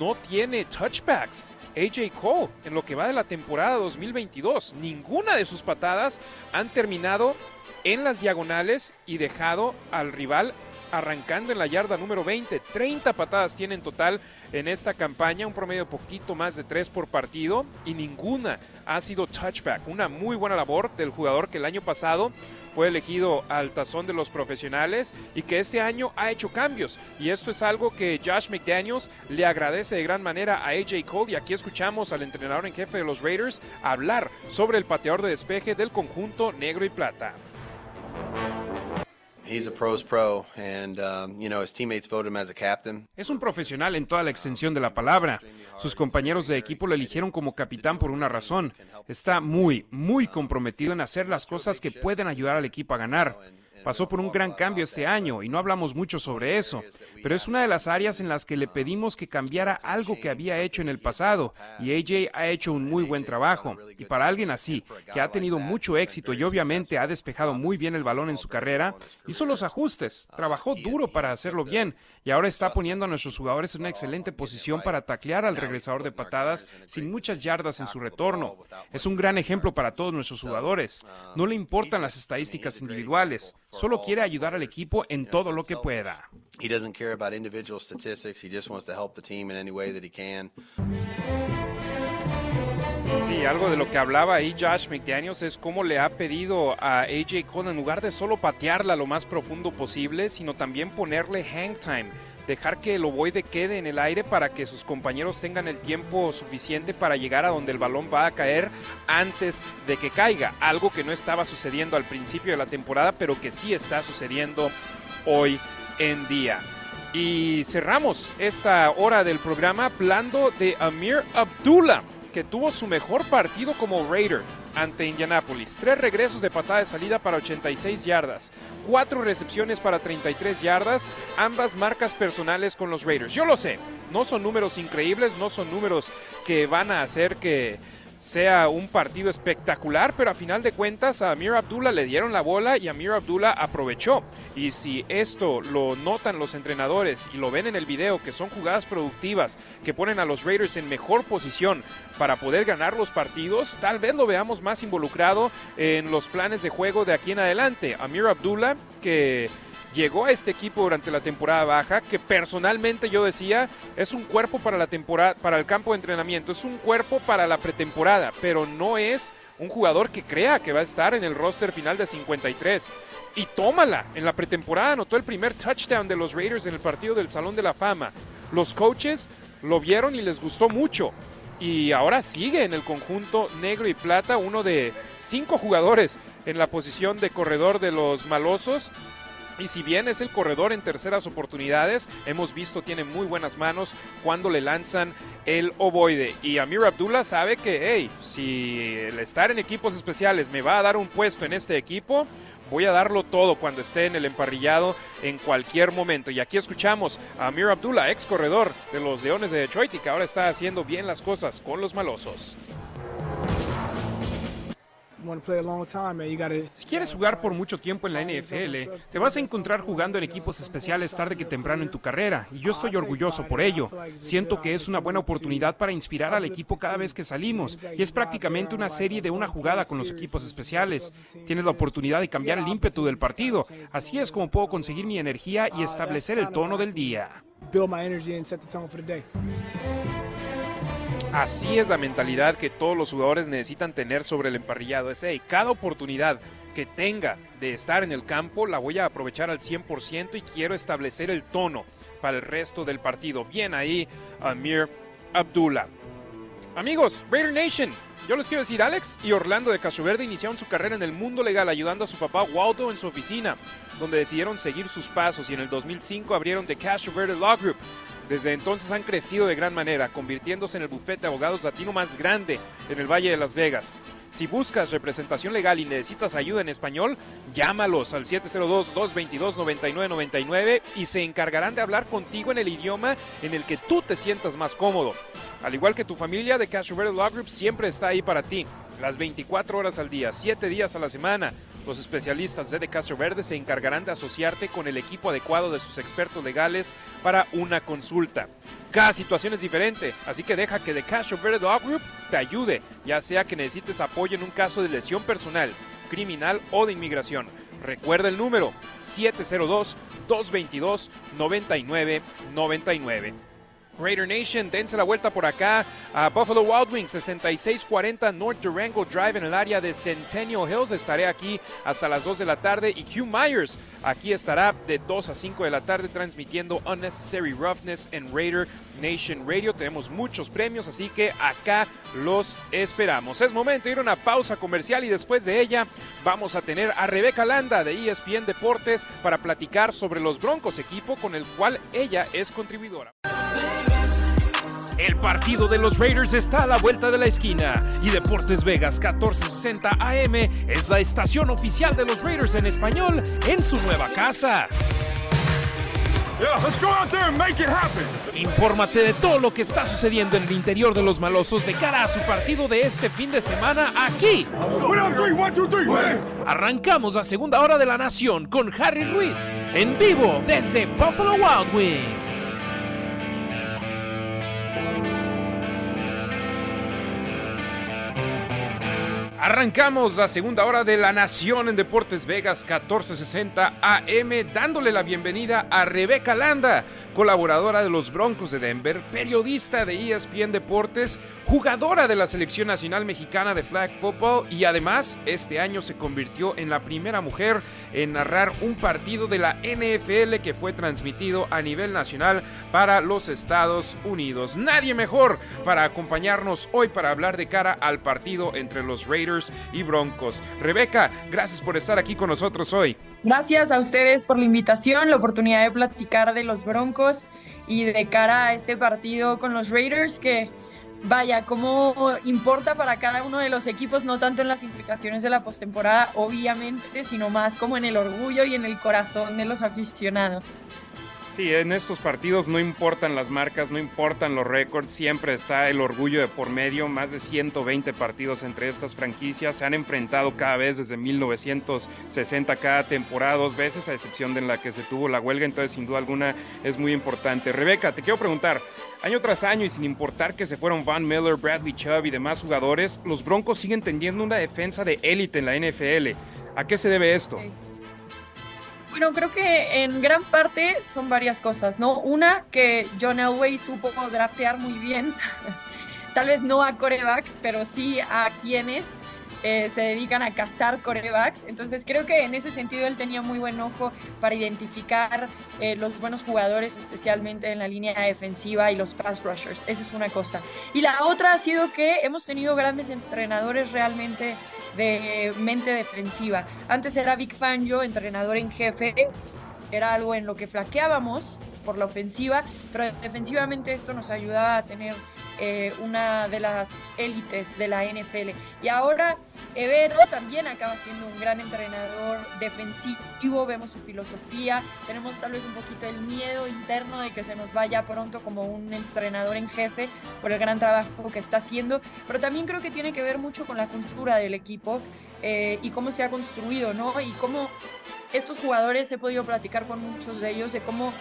no tiene touchbacks. AJ Cole en lo que va de la temporada 2022. Ninguna de sus patadas han terminado en las diagonales y dejado al rival arrancando en la yarda número 20. 30 patadas tiene en total en esta campaña, un promedio poquito más de 3 por partido y ninguna ha sido touchback. Una muy buena labor del jugador que el año pasado fue elegido al tazón de los profesionales y que este año ha hecho cambios. Y esto es algo que Josh McDaniels le agradece de gran manera a AJ Cole. Y aquí escuchamos al entrenador en jefe de los Raiders hablar sobre el pateador de despeje del conjunto negro y plata. Es un profesional en toda la extensión de la palabra. Sus compañeros de equipo lo eligieron como capitán por una razón. Está muy, muy comprometido en hacer las cosas que pueden ayudar al equipo a ganar. Pasó por un gran cambio este año y no hablamos mucho sobre eso, pero es una de las áreas en las que le pedimos que cambiara algo que había hecho en el pasado y AJ ha hecho un muy buen trabajo. Y para alguien así, que ha tenido mucho éxito y obviamente ha despejado muy bien el balón en su carrera, hizo los ajustes, trabajó duro para hacerlo bien y ahora está poniendo a nuestros jugadores en una excelente posición para taclear al regresador de patadas sin muchas yardas en su retorno. Es un gran ejemplo para todos nuestros jugadores. No le importan las estadísticas individuales, solo quiere ayudar al equipo en todo lo que pueda. Sí, algo de lo que hablaba ahí Josh McDaniels es cómo le ha pedido a AJ Cole en lugar de solo patearla lo más profundo posible, sino también ponerle hang time, dejar que el ovoide quede en el aire para que sus compañeros tengan el tiempo suficiente para llegar a donde el balón va a caer antes de que caiga, algo que no estaba sucediendo al principio de la temporada, pero que sí está sucediendo hoy en día. Y cerramos esta hora del programa hablando de Amir Abdullah, que tuvo su mejor partido como Raider ante Indianapolis. Tres regresos de patada de salida para 86 yardas, cuatro recepciones para 33 yardas, ambas marcas personales con los Raiders. Yo lo sé, no son números increíbles, no son números que van a hacer que sea un partido espectacular, pero a final de cuentas a Amir Abdullah le dieron la bola y Amir Abdullah aprovechó. Y si esto lo notan los entrenadores y lo ven en el video, que son jugadas productivas, que ponen a los Raiders en mejor posición para poder ganar los partidos, tal vez lo veamos más involucrado en los planes de juego de aquí en adelante. Amir Abdullah, que llegó a este equipo durante la temporada baja, que personalmente yo decía es un cuerpo para la temporada, para el campo de entrenamiento, es un cuerpo para la pretemporada, pero no es un jugador que crea que va a estar en el roster final de 53. Y tómala, en la pretemporada anotó el primer touchdown de los Raiders en el partido del Salón de la Fama. Los coaches lo vieron y les gustó mucho. Y ahora sigue en el conjunto negro y plata, uno de cinco jugadores en la posición de corredor de los malosos y si bien es el corredor en terceras oportunidades, hemos visto tiene muy buenas manos cuando le lanzan el ovoide. Y Amir Abdullah sabe que, hey, si el estar en equipos especiales me va a dar un puesto en este equipo, voy a darlo todo cuando esté en el emparrillado en cualquier momento. Y aquí escuchamos a Amir Abdullah, ex corredor de los Leones de Detroit y que ahora está haciendo bien las cosas con los malosos. Si quieres jugar por mucho tiempo en la NFL, te vas a encontrar jugando en equipos especiales tarde que temprano en tu carrera, y yo estoy orgulloso por ello. Siento que es una buena oportunidad para inspirar al equipo cada vez que salimos, y es prácticamente una serie de una jugada con los equipos especiales. Tienes la oportunidad de cambiar el ímpetu del partido, así es como puedo conseguir mi energía y establecer el tono del día. Así es la mentalidad que todos los jugadores necesitan tener sobre el emparrillado. Es, cada oportunidad que tenga de estar en el campo la voy a aprovechar al 100% y quiero establecer el tono para el resto del partido. Bien ahí, Amir Abdullah. Amigos, Raider Nation, yo les quiero decir, Alex y Orlando de Caso Verde iniciaron su carrera en el mundo legal ayudando a su papá Waldo en su oficina, donde decidieron seguir sus pasos y en el 2005 abrieron The Caso Verde Law Group, desde entonces han crecido de gran manera, convirtiéndose en el bufete de abogados latino más grande en el Valle de Las Vegas. Si buscas representación legal y necesitas ayuda en español, llámalos al 702-222-9999 y se encargarán de hablar contigo en el idioma en el que tú te sientas más cómodo. Al igual que tu familia, Castro Verde Law Group siempre está ahí para ti, las 24 horas al día, 7 días a la semana. Los especialistas de De Castro Verde se encargarán de asociarte con el equipo adecuado de sus expertos legales para una consulta. Cada situación es diferente, así que deja que The Castro Verde Law Group te ayude, ya sea que necesites apoyo en un caso de lesión personal, criminal o de inmigración. Recuerda el número 702-222-9999. Raider Nation, dense la vuelta por acá a Buffalo Wild Wings, 6640 North Durango Drive en el área de Centennial Hills. Estaré aquí hasta las 2 de la tarde y Hugh Myers aquí estará de 2 a 5 de la tarde transmitiendo Unnecessary Roughness en Raider Nation Radio. Tenemos muchos premios, así que acá los esperamos. Es momento de ir a una pausa comercial y después de ella vamos a tener a Rebeca Landa de ESPN Deportes para platicar sobre los Broncos, equipo con el cual ella es contribuidora. El partido de los Raiders está a la vuelta de la esquina y Deportes Vegas 1460 AM es la estación oficial de los Raiders en español en su nueva casa. Infórmate de todo lo que está sucediendo en el interior de los malosos de cara a su partido de este fin de semana aquí. Arrancamos la segunda hora de la nación con Harry Ruiz en vivo desde Buffalo Wild Wings. Arrancamos la segunda hora de La Nación en Deportes Vegas 1460 AM, dándole la bienvenida a Rebeca Landa, colaboradora de los Broncos de Denver, periodista de ESPN Deportes, jugadora de la Selección Nacional Mexicana de Flag Football y además este año se convirtió en la primera mujer en narrar un partido de la NFL que fue transmitido a nivel nacional para los Estados Unidos. Nadie mejor para acompañarnos hoy para hablar de cara al partido entre los Raiders Y Broncos. Rebeca, gracias por estar aquí con nosotros hoy. Gracias a ustedes por la invitación, la oportunidad de platicar de los Broncos y de cara a este partido con los Raiders que vaya, cómo importa para cada uno de los equipos, no tanto en las implicaciones de la postemporada, obviamente, sino más como en el orgullo y en el corazón de los aficionados. Sí, en estos partidos no importan las marcas, no importan los récords, siempre está el orgullo de por medio. Más de 120 partidos entre estas franquicias se han enfrentado cada vez desde 1960, cada temporada, dos veces, a excepción de la que se tuvo la huelga. Entonces, sin duda alguna, es muy importante. Rebeca, te quiero preguntar: año tras año y sin importar que se fueron Van Miller, Bradley Chubb y demás jugadores, los Broncos siguen teniendo una defensa de élite en la NFL. ¿A qué se debe esto? Bueno, creo que en gran parte son varias cosas, ¿no? Una, que John Elway supo draftear muy bien, tal vez no a corebacks, pero sí a quienes eh, se dedican a cazar corebacks. Entonces creo que en ese sentido él tenía muy buen ojo para identificar eh, los buenos jugadores, especialmente en la línea defensiva y los pass rushers. Esa es una cosa. Y la otra ha sido que hemos tenido grandes entrenadores realmente de mente defensiva. Antes era Big Fangio, entrenador en jefe, era algo en lo que flaqueábamos por la ofensiva, pero defensivamente esto nos ayudaba a tener eh, una de las élites de la NFL. Y ahora Evero también acaba siendo un gran entrenador defensivo, vemos su filosofía, tenemos tal vez un poquito el miedo interno de que se nos vaya pronto como un entrenador en jefe por el gran trabajo que está haciendo, pero también creo que tiene que ver mucho con la cultura del equipo eh, y cómo se ha construido, ¿no? Y cómo estos jugadores, he podido platicar con muchos de ellos, de cómo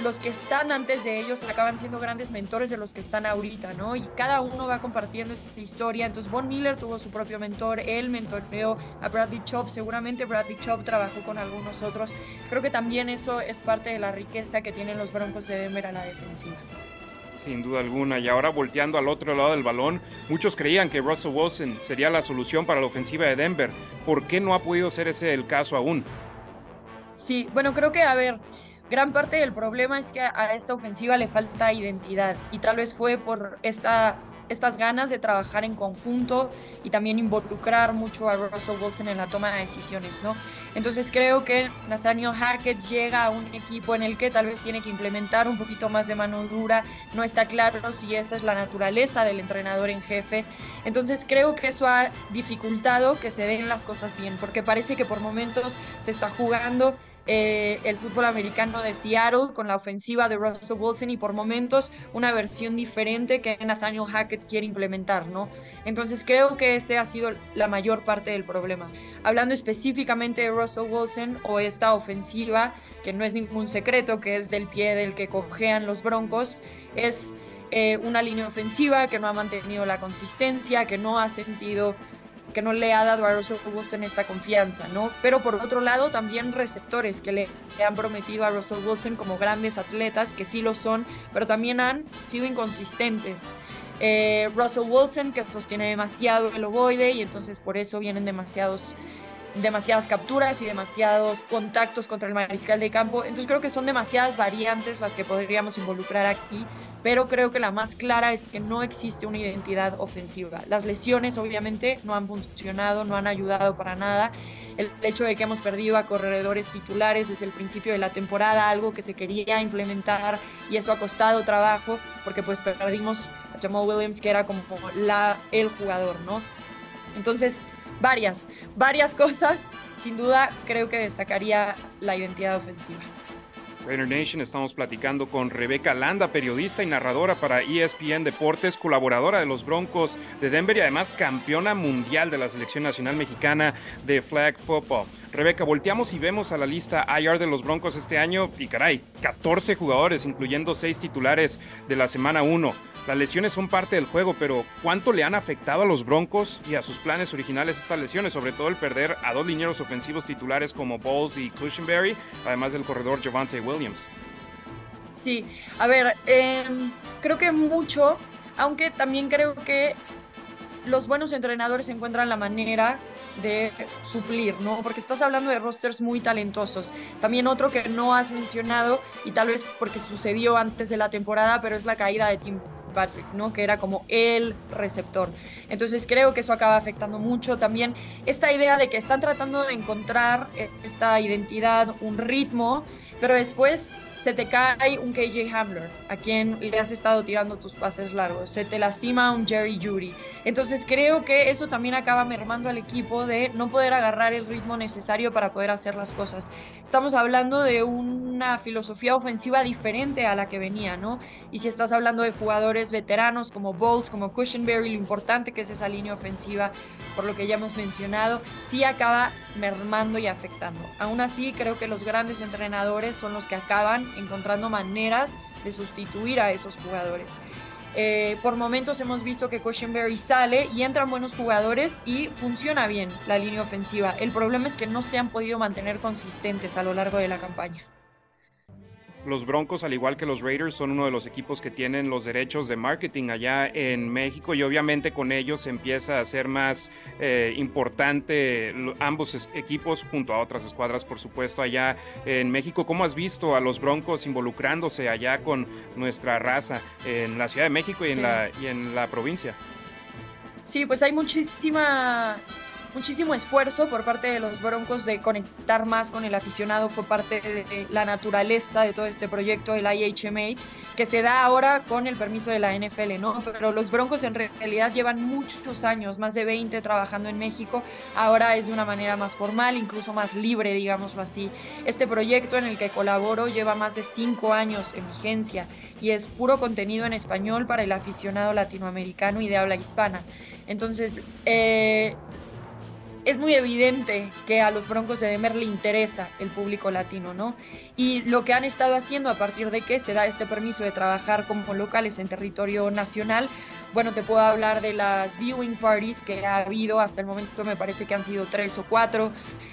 los que están antes de ellos acaban siendo grandes mentores de los que están ahorita, ¿no? Y cada uno va compartiendo esta historia. Entonces, Von Miller tuvo su propio mentor, él mentoreó a Bradley Chop, seguramente Bradley Chop trabajó con algunos otros. Creo que también eso es parte de la riqueza que tienen los Broncos de Denver a la defensiva. Sin duda alguna. Y ahora volteando al otro lado del balón, muchos creían que Russell Wilson sería la solución para la ofensiva de Denver. ¿Por qué no ha podido ser ese el caso aún? Sí, bueno, creo que, a ver, gran parte del problema es que a esta ofensiva le falta identidad y tal vez fue por esta, estas ganas de trabajar en conjunto y también involucrar mucho a Russell Wilson en la toma de decisiones, ¿no? Entonces creo que Nathaniel Hackett llega a un equipo en el que tal vez tiene que implementar un poquito más de mano dura, no está claro si esa es la naturaleza del entrenador en jefe, entonces creo que eso ha dificultado que se den las cosas bien, porque parece que por momentos se está jugando eh, el fútbol americano de Seattle con la ofensiva de Russell Wilson y por momentos una versión diferente que Nathaniel Hackett quiere implementar, ¿no? Entonces creo que ese ha sido la mayor parte del problema. Hablando específicamente de Russell Wilson o esta ofensiva, que no es ningún secreto, que es del pie del que cojean los Broncos, es eh, una línea ofensiva que no ha mantenido la consistencia, que no ha sentido que no le ha dado a Russell Wilson esta confianza, ¿no? Pero por otro lado, también receptores que le, han prometido a Russell Wilson como grandes atletas, que sí lo son, pero también han sido inconsistentes. Eh, Russell Wilson, que sostiene demasiado el ovoide y entonces por eso vienen demasiados demasiadas capturas y demasiados contactos contra el mariscal de campo. Entonces creo que son demasiadas variantes las que podríamos involucrar aquí, pero creo que la más clara es que no existe una identidad ofensiva. Las lesiones obviamente no han funcionado, no han ayudado para nada. El hecho de que hemos perdido a corredores titulares desde el principio de la temporada, algo que se quería implementar y eso ha costado trabajo porque pues perdimos a Jamal Williams que era como la, el jugador, ¿no? Entonces, varias, varias cosas. Sin duda, creo que destacaría la identidad ofensiva. Raider Nation, estamos platicando con Rebeca Landa, periodista y narradora para ESPN Deportes, colaboradora de los Broncos de Denver y además campeona mundial de la selección nacional mexicana de flag football. Rebeca, volteamos y vemos a la lista IR de los Broncos este año y caray, 14 jugadores, incluyendo 6 titulares de la semana 1. Las lesiones son parte del juego, pero ¿cuánto le han afectado a los Broncos y a sus planes originales estas lesiones? Sobre todo el perder a dos linieros ofensivos titulares como Bowles y Cushenberry, además del corredor Javante Williams. Sí, a ver, em, creo que mucho, aunque también creo que los buenos entrenadores encuentran la manera de suplir, ¿no? Porque estás hablando de rosters muy talentosos. También otro que no has mencionado, y tal vez porque sucedió antes de la temporada, pero es la caída de Tim Fitzpatrick, ¿no? Que era como el receptor. Entonces creo que eso acaba afectando mucho también esta idea de que están tratando de encontrar eh, esta identidad, un ritmo, pero después se te cae un KJ Hamler, a quien le has estado tirando tus pases largos, se te lastima un Jerry Judy. Entonces creo que eso también acaba mermando al equipo de no poder agarrar el ritmo necesario para poder hacer las cosas. Estamos hablando de una filosofía ofensiva diferente a la que venía, ¿no? Y si estás hablando de jugadores veteranos como Bolts, como Cushenberry, lo importante que es esa línea ofensiva, por lo que ya hemos mencionado, sí acaba mermando y afectando. Aún así, creo que los grandes entrenadores son los que acaban encontrando maneras de sustituir a esos jugadores. Eh, por momentos hemos visto que Cushenberry sale y entran buenos jugadores y funciona bien la línea ofensiva. El problema es que no se han podido mantener consistentes a lo largo de la campaña. Los Broncos, al igual que los Raiders, son uno de los equipos que tienen los derechos de marketing allá en México y obviamente con ellos empieza a ser más eh, importante ambos equipos junto a otras escuadras, por supuesto, allá en México. ¿Cómo has visto a los Broncos involucrándose allá con nuestra raza en la Ciudad de México y en, la, y en la provincia? Sí, pues hay muchísima muchísimo esfuerzo por parte de los Broncos de conectar más con el aficionado, fue parte de la naturaleza de todo este proyecto, el IHMA, que se da ahora con el permiso de la NFL, ¿no? Pero los Broncos en realidad llevan muchos años, más de 20 trabajando en México, ahora es de una manera más formal, incluso más libre, digámoslo así. Este proyecto en el que colaboro lleva más de 5 años en vigencia y es puro contenido en español para el aficionado latinoamericano y de habla hispana. Entonces, eh, es muy evidente que a los Broncos de Denver le interesa el público latino, ¿no? Y lo que han estado haciendo a partir de que se da este permiso de trabajar como locales en territorio nacional, bueno, te puedo hablar de las viewing parties que ha habido hasta el momento, me parece que han sido tres o cuatro.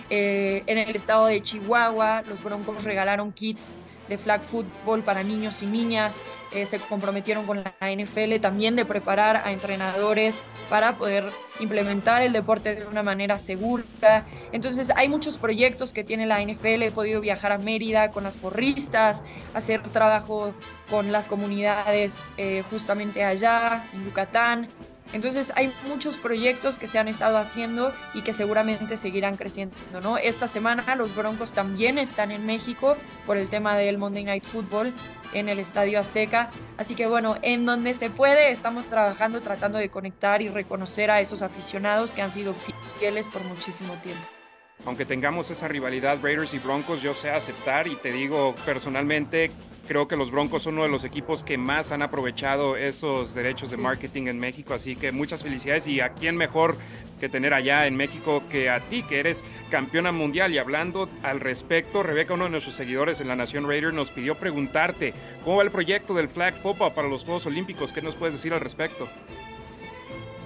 Eh, en el estado de Chihuahua, los Broncos regalaron kits de flag football para niños y niñas, eh, se comprometieron con la NFL también de preparar a entrenadores para poder implementar el deporte de una manera segura. Entonces hay muchos proyectos que tiene la NFL, he podido viajar a Mérida con las porristas, hacer trabajo con las comunidades eh, justamente allá, en Yucatán, entonces hay muchos proyectos que se han estado haciendo y que seguramente seguirán creciendo, ¿no? Esta semana los Broncos también están en México por el tema del Monday Night Football en el Estadio Azteca. Así que bueno, en donde se puede estamos trabajando tratando de conectar y reconocer a esos aficionados que han sido fieles por muchísimo tiempo aunque tengamos esa rivalidad Raiders y Broncos, yo sé aceptar y te digo personalmente Creo que los Broncos son uno de los equipos que más han aprovechado esos derechos de marketing en México, así que muchas felicidades y a quién mejor que tener allá en México que a ti, que eres campeona mundial. Y hablando al respecto, Rebeca, uno de nuestros seguidores en la Nación Raider, nos pidió preguntarte cómo va el proyecto del flag football para los Juegos Olímpicos. ¿Qué nos puedes decir al respecto?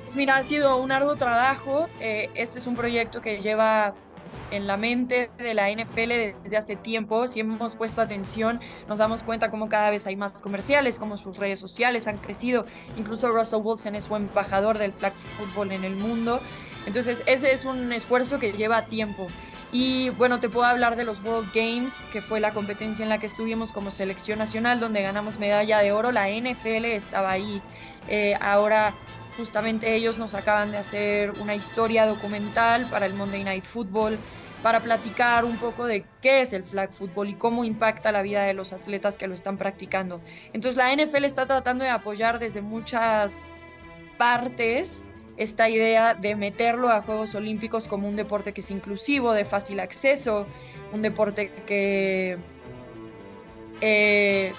Pues mira, ha sido un arduo trabajo. Eh, este es un proyecto que lleva en la mente de la NFL desde hace tiempo. Si hemos puesto atención, nos damos cuenta cómo cada vez hay más comerciales, cómo sus redes sociales han crecido. Incluso Russell Wilson es su embajador del flag football en el mundo. Entonces, ese es un esfuerzo que lleva tiempo. Y bueno, te puedo hablar de los World Games, que fue la competencia en la que estuvimos como selección nacional, donde ganamos medalla de oro. La NFL estaba ahí. Eh, ahora Justamente ellos nos acaban de hacer una historia documental para el Monday Night Football para platicar un poco de qué es el flag football y cómo impacta la vida de los atletas que lo están practicando. Entonces la NFL está tratando de apoyar desde muchas partes esta idea de meterlo a Juegos Olímpicos como un deporte que es inclusivo, de fácil acceso, un deporte que eh,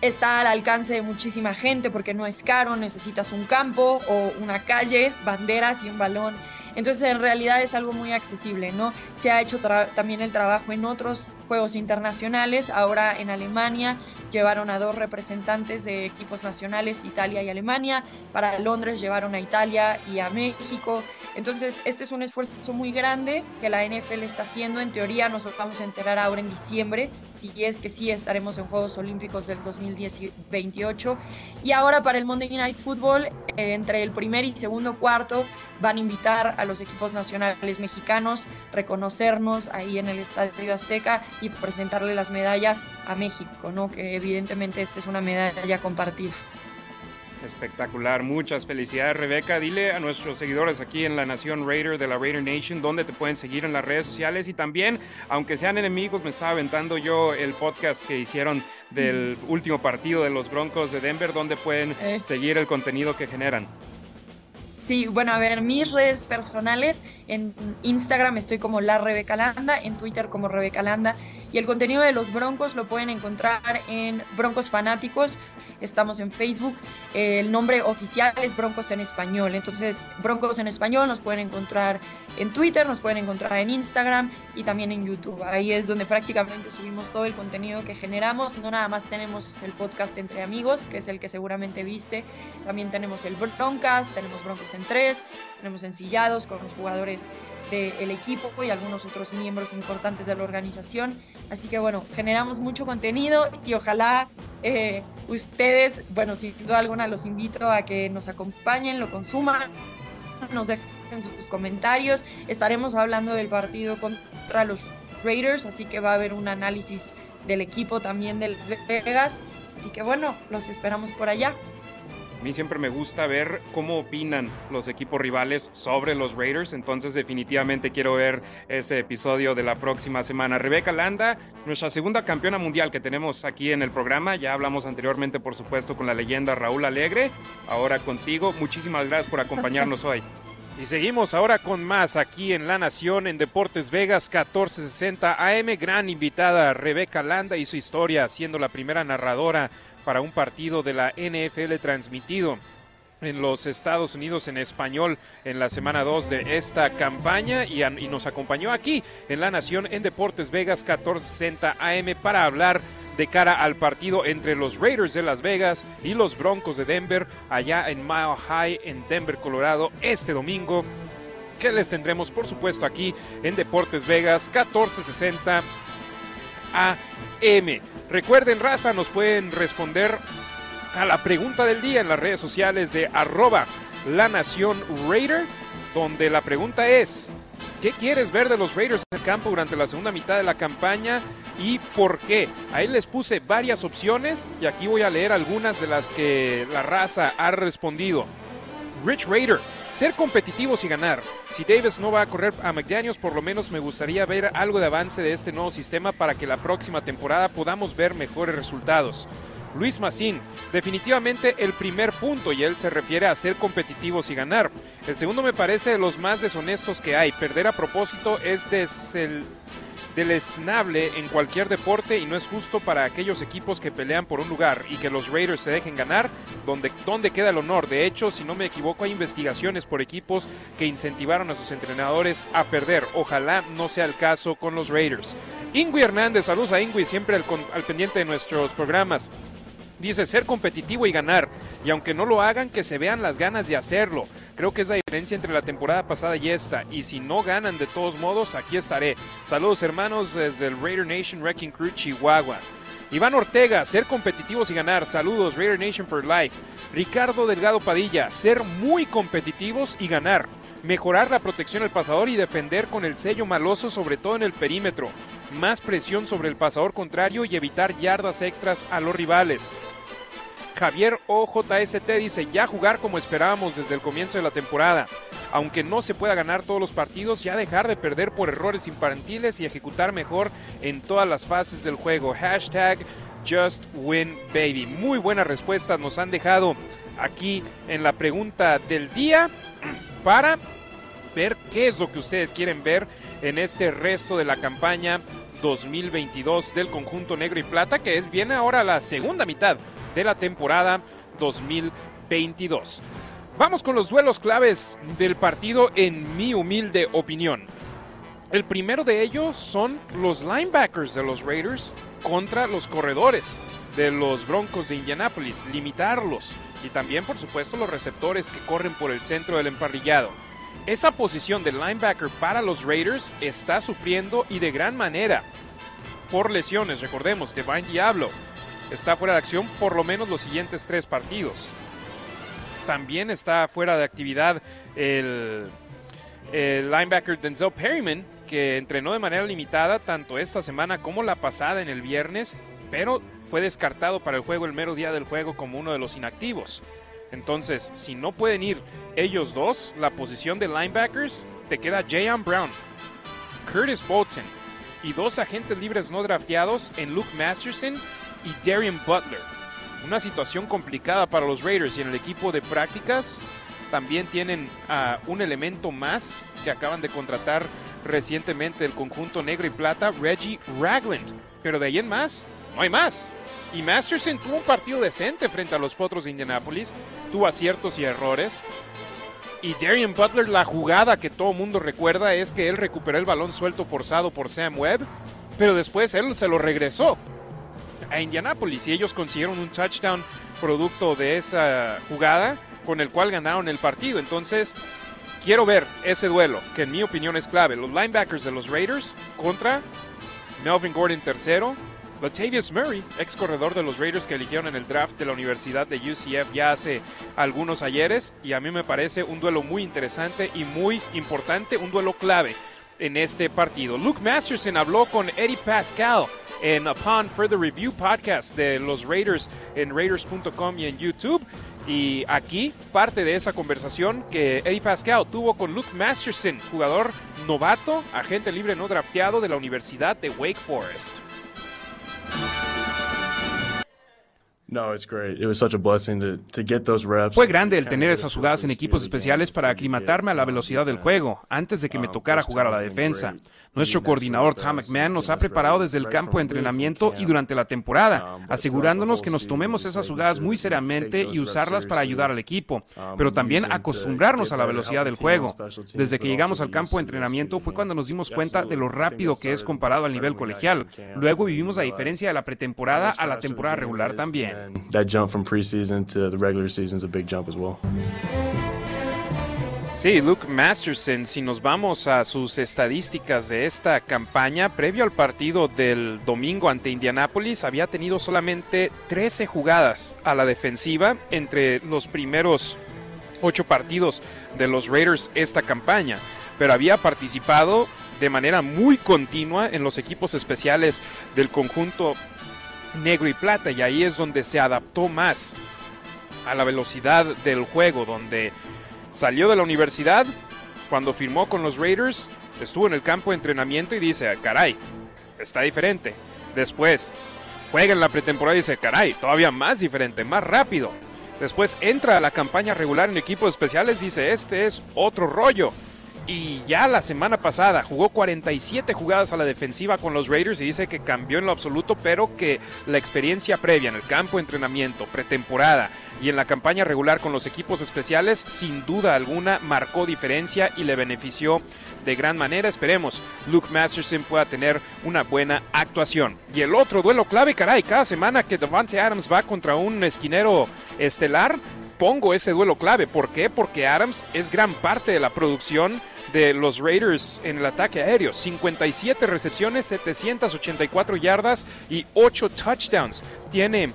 está al alcance de muchísima gente porque no es caro, necesitas un campo o una calle, banderas y un balón. Entonces en realidad es algo muy accesible, ¿no? Se ha hecho también el trabajo en otros juegos internacionales, ahora en Alemania llevaron a dos representantes de equipos nacionales, Italia y Alemania, para Londres llevaron a Italia y a México, entonces, este es un esfuerzo muy grande que la NFL está haciendo. En teoría, nos vamos a enterar ahora en diciembre, si es que sí estaremos en Juegos Olímpicos del 2028. Y ahora para el Monday Night Football, eh, entre el primer y segundo cuarto, van a invitar a los equipos nacionales mexicanos, reconocernos ahí en el Estadio Azteca y presentarle las medallas a México, ¿no? Que evidentemente esta es una medalla compartida. Espectacular, muchas felicidades Rebeca. Dile a nuestros seguidores aquí en la Nación Raider de la Raider Nation dónde te pueden seguir en las redes sociales y también, aunque sean enemigos, me estaba aventando yo el podcast que hicieron del último partido de los Broncos de Denver, donde pueden Eh. seguir el contenido que generan. Sí, bueno, a ver, mis redes personales, en Instagram estoy como la Rebeca Landa, en Twitter como Rebeca Landa, y el contenido de los Broncos lo pueden encontrar en Broncos Fanáticos, estamos en Facebook, el nombre oficial es Broncos en Español, entonces Broncos en Español nos pueden encontrar en Twitter, nos pueden encontrar en Instagram y también en YouTube, ahí es donde prácticamente subimos todo el contenido que generamos, no nada más tenemos el podcast Entre Amigos, que es el que seguramente viste, también tenemos el Broncast, tenemos Broncos en tres, tenemos ensillados con los jugadores del equipo y algunos otros miembros importantes de la organización. Así que bueno, generamos mucho contenido y ojalá eh, ustedes, bueno, sin duda alguna los invito a que nos acompañen, lo consuman, nos dejen sus comentarios. Estaremos hablando del partido contra los Raiders, así que va a haber un análisis del equipo también de Las Vegas. Así que bueno, los esperamos por allá. A mí siempre me gusta ver cómo opinan los equipos rivales sobre los Raiders, entonces definitivamente quiero ver ese episodio de la próxima semana. Rebeca Landa, nuestra segunda campeona mundial que tenemos aquí en el programa, ya hablamos anteriormente por supuesto con la leyenda Raúl Alegre, ahora contigo, muchísimas gracias por acompañarnos hoy. Y seguimos ahora con más aquí en La Nación en Deportes Vegas 1460 AM. Gran invitada Rebeca Landa y su historia siendo la primera narradora para un partido de la NFL transmitido en los Estados Unidos en español en la semana 2 de esta campaña y, y nos acompañó aquí en La Nación en Deportes Vegas 1460 AM para hablar de cara al partido entre los Raiders de Las Vegas y los Broncos de Denver allá en Mile High en Denver, Colorado este domingo que les tendremos por supuesto aquí en Deportes Vegas 1460 AM. Recuerden, raza, nos pueden responder a la pregunta del día en las redes sociales de arroba la nación Raider, donde la pregunta es, ¿qué quieres ver de los Raiders en el campo durante la segunda mitad de la campaña y por qué? Ahí les puse varias opciones y aquí voy a leer algunas de las que la raza ha respondido. Rich Raider, ser competitivos y ganar. Si Davis no va a correr a McDaniels, por lo menos me gustaría ver algo de avance de este nuevo sistema para que la próxima temporada podamos ver mejores resultados. Luis Massín, definitivamente el primer punto y él se refiere a ser competitivos y ganar. El segundo me parece de los más deshonestos que hay. Perder a propósito es desel- deleznable en cualquier deporte y no es justo para aquellos equipos que pelean por un lugar y que los Raiders se dejen ganar, donde, donde queda el honor. De hecho, si no me equivoco, hay investigaciones por equipos que incentivaron a sus entrenadores a perder. Ojalá no sea el caso con los Raiders. Ingui Hernández, saludos a Ingui, siempre al, pendiente de nuestros programas. Dice ser competitivo y ganar, y aunque no lo hagan, que se vean las ganas de hacerlo. Creo que es la diferencia entre la temporada pasada y esta, y si no ganan de todos modos, aquí estaré. Saludos hermanos desde el Raider Nation Wrecking Crew Chihuahua. Iván Ortega, ser competitivos y ganar. Saludos, Raider Nation for Life. Ricardo Delgado Padilla, ser muy competitivos y ganar. Mejorar la protección al pasador y defender con el sello maloso, sobre todo en el perímetro. Más presión sobre el pasador contrario y evitar yardas extras a los rivales. Javier OJST dice ya jugar como esperábamos desde el comienzo de la temporada. Aunque no se pueda ganar todos los partidos, ya dejar de perder por errores infantiles y ejecutar mejor en todas las fases del juego. Hashtag Just Win Baby. Muy buenas respuestas nos han dejado aquí en la pregunta del día para ver qué es lo que ustedes quieren ver en este resto de la campaña 2022 del conjunto negro y plata, que es viene ahora la segunda mitad de la temporada 2022. Vamos con los duelos claves del partido en mi humilde opinión. El primero de ellos son los linebackers de los Raiders contra los corredores de los Broncos de Indianápolis, limitarlos y también por supuesto los receptores que corren por el centro del emparrillado. Esa posición de linebacker para los Raiders está sufriendo y de gran manera por lesiones. Recordemos, Divine Diablo está fuera de acción por lo menos los siguientes tres partidos. También está fuera de actividad el, el linebacker Denzel Perryman, que entrenó de manera limitada tanto esta semana como la pasada en el viernes, pero fue descartado para el juego el mero día del juego como uno de los inactivos. Entonces, si no pueden ir ellos dos, la posición de linebackers te queda Jayan Brown, Curtis Bolton y dos agentes libres no drafteados en Luke Masterson y Darian Butler. Una situación complicada para los Raiders y en el equipo de prácticas también tienen a un elemento más que acaban de contratar recientemente el conjunto negro y plata, Reggie Ragland. Pero de ahí en más, no hay más. Y Masterson tuvo un partido decente frente a los Potros de Indianapolis, tuvo aciertos y errores. Y Darian Butler, la jugada que todo mundo recuerda es que él recuperó el balón suelto forzado por Sam Webb, pero después él se lo regresó a Indianapolis y ellos consiguieron un touchdown producto de esa jugada con el cual ganaron el partido. Entonces, quiero ver ese duelo, que en mi opinión es clave. Los linebackers de los Raiders contra Melvin Gordon tercero, Latavius Murray, ex corredor de los Raiders que eligieron en el draft de la Universidad de UCF ya hace algunos ayeres y a mí me parece un duelo muy interesante y muy importante, un duelo clave en este partido. Luke Masterson habló con Eddie Pascal en Upon Further Review podcast de los Raiders en Raiders.com y en YouTube. Y aquí parte de esa conversación que Eddie Pascal tuvo con Luke Masterson, jugador novato, agente libre no drafteado de la Universidad de Wake Forest. Fue grande el tener esas jugadas en equipos especiales para aclimatarme a la velocidad del juego antes de que me tocara jugar a la defensa. Nuestro coordinador Tom McMahon nos ha preparado desde el campo de entrenamiento y durante la temporada, asegurándonos que nos tomemos esas jugadas muy seriamente y usarlas para ayudar al equipo, pero también acostumbrarnos a la velocidad del juego. Desde que llegamos al campo de entrenamiento fue cuando nos dimos cuenta de lo rápido que es comparado al nivel colegial. Luego vivimos la diferencia de la pretemporada a la temporada regular también. Sí, Luke Masterson, si nos vamos a sus estadísticas de esta campaña, previo al partido del domingo ante Indianapolis, había tenido solamente 13 jugadas a la defensiva entre los primeros 8 partidos de los Raiders esta campaña, pero había participado de manera muy continua en los equipos especiales del conjunto negro y plata y ahí es donde se adaptó más a la velocidad del juego, donde Salió de la universidad, cuando firmó con los Raiders, estuvo en el campo de entrenamiento y dice, caray, está diferente. Después, juega en la pretemporada y dice, caray, todavía más diferente, más rápido. Después entra a la campaña regular en equipos especiales y dice, este es otro rollo. Y ya la semana pasada jugó 47 jugadas a la defensiva con los Raiders y dice que cambió en lo absoluto, pero que la experiencia previa en el campo entrenamiento, pretemporada y en la campaña regular con los equipos especiales, sin duda alguna marcó diferencia y le benefició de gran manera. Esperemos Luke Masterson pueda tener una buena actuación. Y el otro duelo clave, caray, cada semana que Devante Adams va contra un esquinero estelar, pongo ese duelo clave. ¿Por qué? Porque Adams es gran parte de la producción de los Raiders en el ataque aéreo. 57 recepciones, 784 yardas y 8 touchdowns. Tiene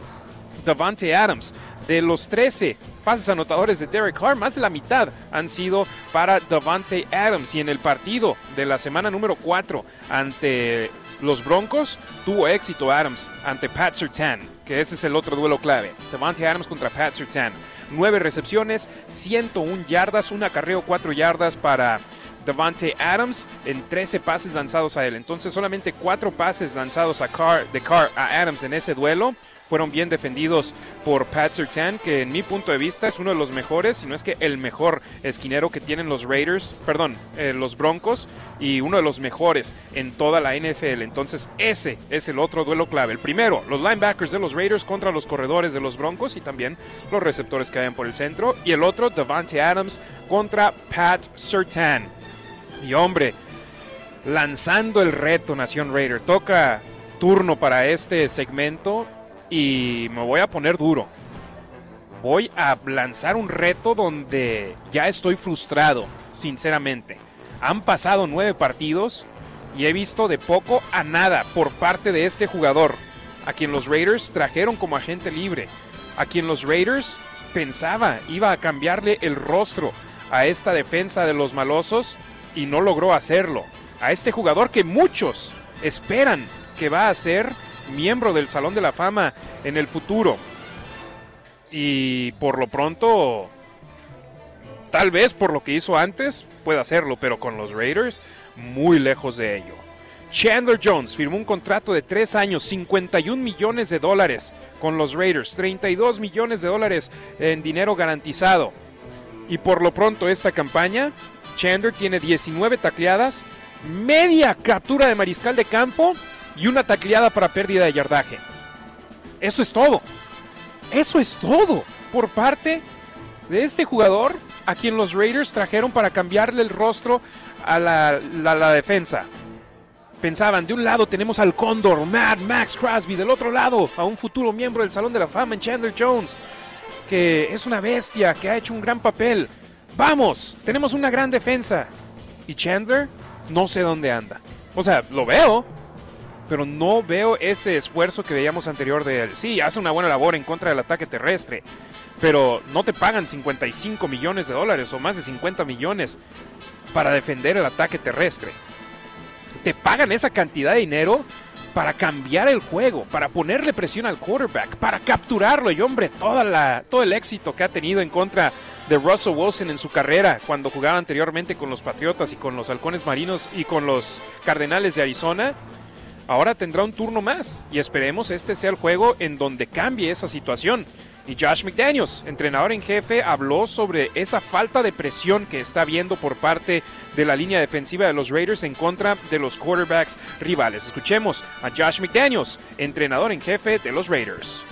Davante Adams. De los 13 pases anotadores de Derek Carr, más de la mitad han sido para Davante Adams. Y en el partido de la semana número 4 ante los Broncos, tuvo éxito Adams ante Pat Surtain, que ese es el otro duelo clave. Davante Adams contra Pat Surtain. 9 recepciones, 101 yardas, un acarreo 4 yardas para Devante Adams en 13 pases lanzados a él. Entonces solamente 4 pases lanzados a Carr, de Carr a Adams en ese duelo fueron bien defendidos por Pat Surtain, que en mi punto de vista es uno de los mejores, si no es que el mejor esquinero que tienen los Raiders, perdón, eh, los Broncos, y uno de los mejores en toda la NFL. Entonces ese es el otro duelo clave. El primero, los linebackers de los Raiders contra los corredores de los Broncos y también los receptores que hayan por el centro. Y el otro, Devante Adams contra Pat Surtain. Y hombre, lanzando el reto Nación Raider. Toca turno para este segmento y me voy a poner duro. Voy a lanzar un reto donde ya estoy frustrado, sinceramente. Han pasado nueve partidos y he visto de poco a nada por parte de este jugador, a quien los Raiders trajeron como agente libre, a quien los Raiders pensaba iba a cambiarle el rostro a esta defensa de los malosos y no logró hacerlo. A este jugador que muchos esperan que va a ser miembro del Salón de la Fama en el futuro. Y por lo pronto, tal vez por lo que hizo antes, pueda hacerlo, pero con los Raiders, muy lejos de ello. Chandler Jones firmó un contrato de 3 años, 51 millones de dólares con los Raiders, 32 millones de dólares en dinero garantizado. Y por lo pronto esta campaña, Chandler tiene 19 tacleadas, media captura de mariscal de campo y una tacleada para pérdida de yardaje. Eso es todo. Eso es todo por parte de este jugador a quien los Raiders trajeron para cambiarle el rostro a la, defensa. Pensaban, de un lado tenemos al Cóndor, Mad Max Crosby, del otro lado a un futuro miembro del Salón de la Fama en Chandler Jones, que es una bestia, que ha hecho un gran papel. Vamos, tenemos una gran defensa. Y Chandler, no sé dónde anda. O sea, lo veo, pero no veo ese esfuerzo que veíamos anterior de él. Sí, hace una buena labor en contra del ataque terrestre, pero no te pagan 55 millones de dólares o más de 50 millones para defender el ataque terrestre. Te pagan esa cantidad de dinero para cambiar el juego, para ponerle presión al quarterback, para capturarlo. Y hombre, toda la, todo el éxito que ha tenido en contra de Russell Wilson en su carrera cuando jugaba anteriormente con los Patriotas y con los Halcones Marinos y con los Cardenales de Arizona, ahora tendrá un turno más y esperemos este sea el juego en donde cambie esa situación. Y Josh McDaniels, entrenador en jefe, habló sobre esa falta de presión que está viendo por parte de la línea defensiva de los Raiders en contra de los quarterbacks rivales. Escuchemos a Josh McDaniels, entrenador en jefe de los Raiders.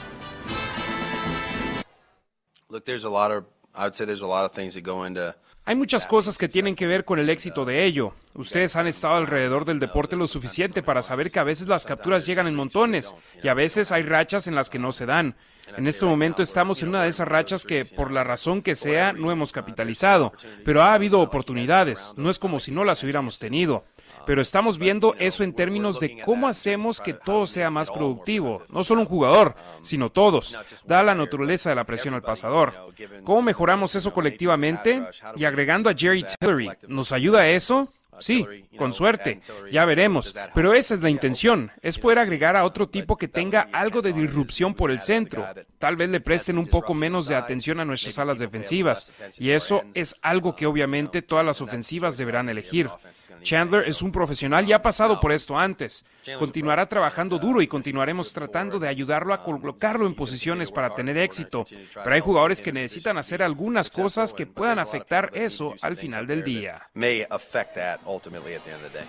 Look, there's a lot of, I would say there's a lot of things that go into Hay muchas cosas que tienen que ver con el éxito de ello. Ustedes han estado alrededor del deporte lo suficiente para saber que a veces las capturas llegan en montones y a veces hay rachas en las que no se dan. En este momento estamos en una de esas rachas que, por la razón que sea, no hemos capitalizado, pero ha habido oportunidades. No es como si no las hubiéramos tenido. Pero estamos viendo eso en términos de cómo hacemos que todo sea más productivo. No solo un jugador, sino todos. Da la naturaleza de la presión al pasador. ¿Cómo mejoramos eso colectivamente? Y agregando a Jerry Tillery, ¿nos ayuda eso? Sí, con suerte, ya veremos. Pero esa es la intención, es poder agregar a otro tipo que tenga algo de disrupción por el centro. Tal vez le presten un poco menos de atención a nuestras alas defensivas. Y eso es algo que obviamente todas las ofensivas deberán elegir. Chandler es un profesional y ha pasado por esto antes. Continuará trabajando duro y continuaremos tratando de ayudarlo a colocarlo en posiciones para tener éxito. Pero hay jugadores que necesitan hacer algunas cosas que puedan afectar eso al final del día. Ultimately at the end of the day.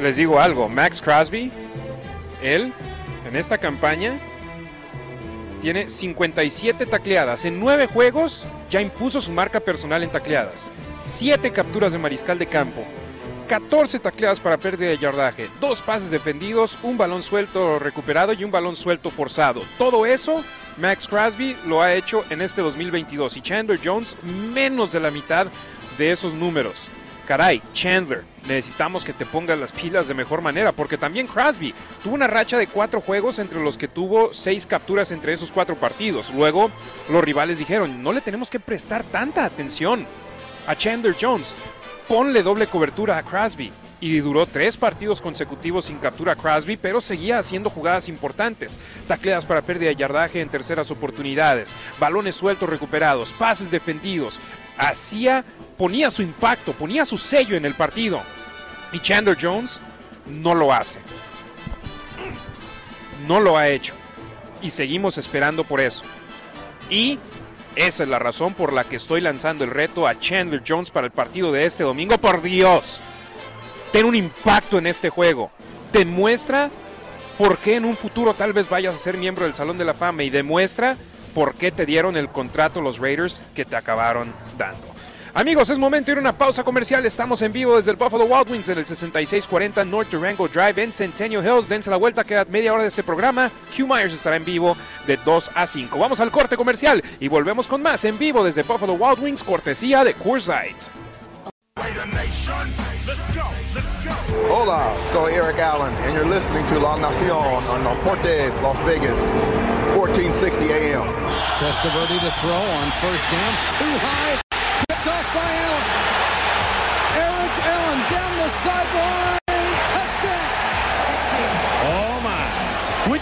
Les digo algo, Max Crosby, él, en esta campaña, tiene 57 tacleadas. En 9 juegos ya impuso su marca personal en tacleadas. 7 capturas de mariscal de campo. 14 tacleadas para pérdida de yardaje. 2 pases defendidos, un balón suelto recuperado y un balón suelto forzado. Todo eso, Max Crosby lo ha hecho en este 2022. Y Chandler Jones, menos de la mitad de esos números. Caray, Chandler, necesitamos que te pongas las pilas de mejor manera, porque también Crosby tuvo una racha de cuatro juegos entre los que tuvo seis capturas entre esos cuatro partidos. Luego, los rivales dijeron, no le tenemos que prestar tanta atención a Chandler Jones, ponle doble cobertura a Crosby. Y duró tres partidos consecutivos sin captura a Crosby, pero seguía haciendo jugadas importantes. Tacleadas para pérdida de yardaje en terceras oportunidades, balones sueltos recuperados, pases defendidos. Hacía, ponía su impacto, ponía su sello en el partido. Y Chandler Jones no lo hace. No lo ha hecho. Y seguimos esperando por eso. Y esa es la razón por la que estoy lanzando el reto a Chandler Jones para el partido de este domingo. Por Dios, ten un impacto en este juego. Demuestra por qué en un futuro tal vez vayas a ser miembro del Salón de la Fama y demuestra por qué te dieron el contrato los Raiders que te acabaron dando. Amigos, es momento de ir a una pausa comercial. Estamos en vivo desde el Buffalo Wild Wings en el 6640 North Durango Drive en Centennial Hills. Dense la vuelta, queda media hora de este programa. Q Myers estará en vivo de 2 a 5. Vamos al corte comercial y volvemos con más en vivo desde Buffalo Wild Wings, cortesía de Light. Hola, soy Eric Allen, and you're listening to La Nacion on Deportes, Las Vegas, 1460 AM. Testaverde to throw on first down. Too high.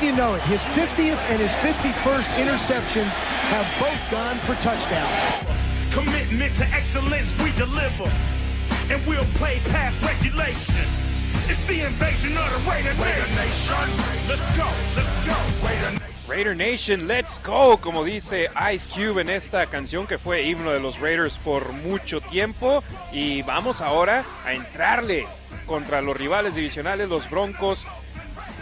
You know it, his 50th and his 51st interceptions have both gone for touchdowns. Commitment to excellence we deliver, and we'll play past regulation. It's the invasion of the Raider Nation. Let's go, let's go, Raider Nation. Raider Nation, let's go, como dice Ice Cube en esta canción que fue himno de los Raiders por mucho tiempo. Y vamos ahora a entrarle contra los rivales divisionales, los Broncos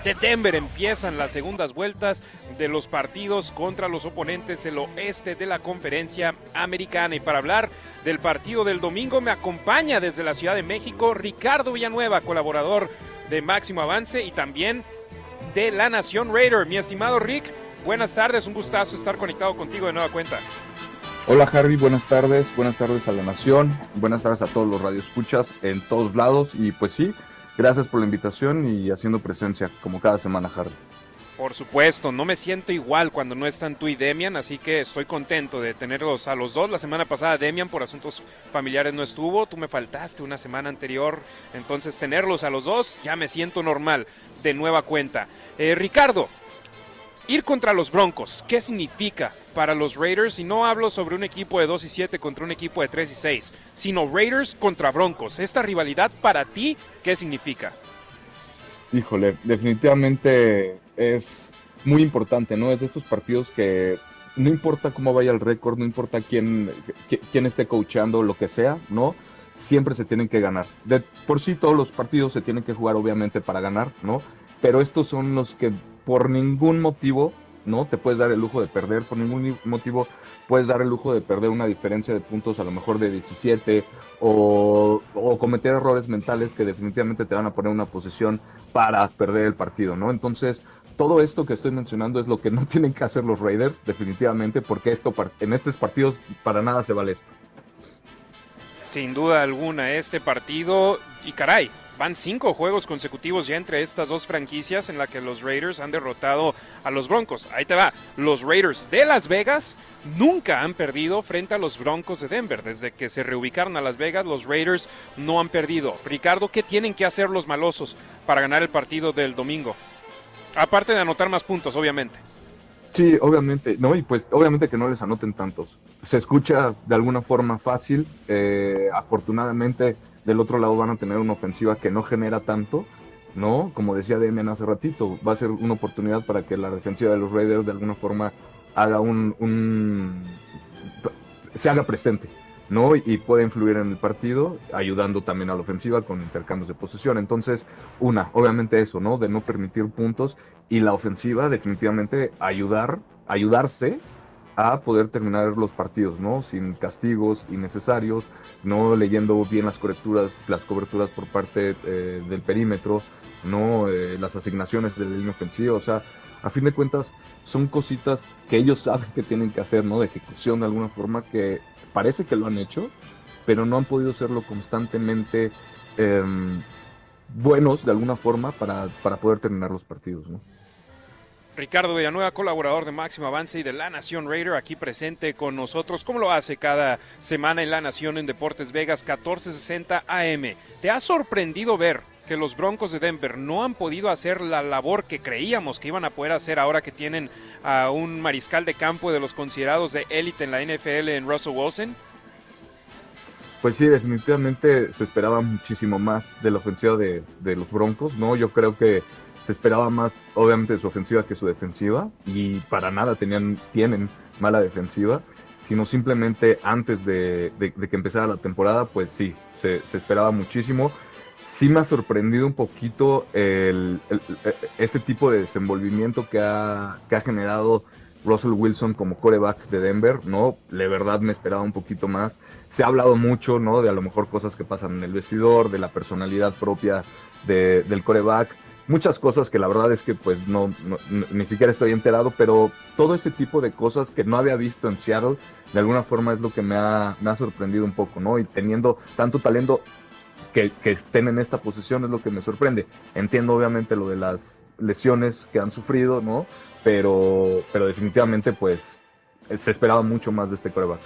de Denver. Empiezan las segundas vueltas de los partidos contra los oponentes del oeste de la conferencia americana. Y para hablar del partido del domingo me acompaña desde la Ciudad de México Ricardo Villanueva, colaborador de Máximo Avance y también de la Nación Raider. Mi estimado Rick, buenas tardes, un gustazo estar conectado contigo de nueva cuenta. Hola Harry, buenas tardes, buenas tardes a la Nación, buenas tardes a todos los radioescuchas en todos lados y pues sí, gracias por la invitación y haciendo presencia como cada semana Harry. Por supuesto, no me siento igual cuando no están tú y Demian, así que estoy contento de tenerlos a los dos. La semana pasada Demian por asuntos familiares no estuvo, tú me faltaste una semana anterior, entonces tenerlos a los dos ya me siento normal, de nueva cuenta. Eh, Ricardo, ir contra los Broncos, ¿qué significa para los Raiders? Y no hablo sobre un equipo de 2 y 7 contra un equipo de 3 y 6, sino Raiders contra Broncos. Esta rivalidad para ti, ¿qué significa? Híjole, definitivamente es muy importante, ¿no? Es de estos partidos que no importa cómo vaya el récord, no importa quién, quién esté coachando, lo que sea, ¿no? Siempre se tienen que ganar. Por sí todos los partidos se tienen que jugar obviamente para ganar, ¿no? Pero estos son los que por ningún motivo, ¿no? Te puedes dar el lujo de perder, por ningún motivo puedes dar el lujo de perder una diferencia de puntos a lo mejor de 17 o, o cometer errores mentales que definitivamente te van a poner una posición para perder el partido, ¿no? Entonces, todo esto que estoy mencionando es lo que no tienen que hacer los Raiders, definitivamente, porque esto en estos partidos para nada se vale esto. Sin duda alguna, este partido, y caray, van cinco juegos consecutivos ya entre estas dos franquicias en la que los Raiders han derrotado a los Broncos. Ahí te va, los Raiders de Las Vegas nunca han perdido frente a los Broncos de Denver. Desde que se reubicaron a Las Vegas, los Raiders no han perdido. Ricardo, ¿qué tienen que hacer los malosos para ganar el partido del domingo? Aparte de anotar más puntos, obviamente. Sí, obviamente, no, y pues obviamente que no les anoten tantos. Se escucha de alguna forma fácil. Eh, afortunadamente, del otro lado van a tener una ofensiva que no genera tanto, ¿no? Como decía Demian hace ratito, va a ser una oportunidad para que la defensiva de los Raiders de alguna forma haga un, un se haga presente, ¿no? Y puede influir en el partido, ayudando también a la ofensiva con intercambios de posesión. Entonces, una, obviamente eso, ¿no? De no permitir puntos y la ofensiva definitivamente ayudar, ayudarse a poder terminar los partidos, ¿no? Sin castigos innecesarios, no leyendo bien las coberturas, las coberturas por parte eh, del perímetro, no eh, las asignaciones de la línea ofensiva, o sea, a fin de cuentas son cositas que ellos saben que tienen que hacer, ¿no? De ejecución de alguna forma que parece que lo han hecho, pero no han podido hacerlo constantemente em, buenos de alguna forma para, para poder terminar los partidos, ¿no? Ricardo Villanueva, colaborador de Máximo Avance y de La Nación Raider, aquí presente con nosotros. ¿Cómo lo hace cada semana en La Nación en Deportes Vegas 1460 AM? ¿Te ha sorprendido ver que los Broncos de Denver no han podido hacer la labor que creíamos que iban a poder hacer ahora que tienen a un mariscal de campo de los considerados de élite en la NFL en Russell Wilson? Pues sí, definitivamente se esperaba muchísimo más de la ofensiva de los Broncos, ¿no? Yo creo que se esperaba más, obviamente, de su ofensiva que su defensiva, y para nada tenían, tienen mala defensiva, sino simplemente antes de, que empezara la temporada, pues sí, se, esperaba muchísimo. Sí me ha sorprendido un poquito el, ese tipo de desenvolvimiento que ha, que ha generado Russell Wilson como coreback de Denver, ¿no? De verdad me esperaba un poquito más. Se ha hablado mucho, ¿no? De a lo mejor cosas que pasan en el vestidor, de la personalidad propia del coreback muchas cosas que la verdad es que pues no, ni siquiera estoy enterado, pero todo ese tipo de cosas que no había visto en Seattle, de alguna forma es lo que me ha, me ha sorprendido un poco, ¿no? Y teniendo tanto talento que, que, estén en esta posición es lo que me sorprende. Entiendo obviamente lo de las lesiones que han sufrido, ¿no? Pero, pero definitivamente pues se esperaba mucho más de este coreback.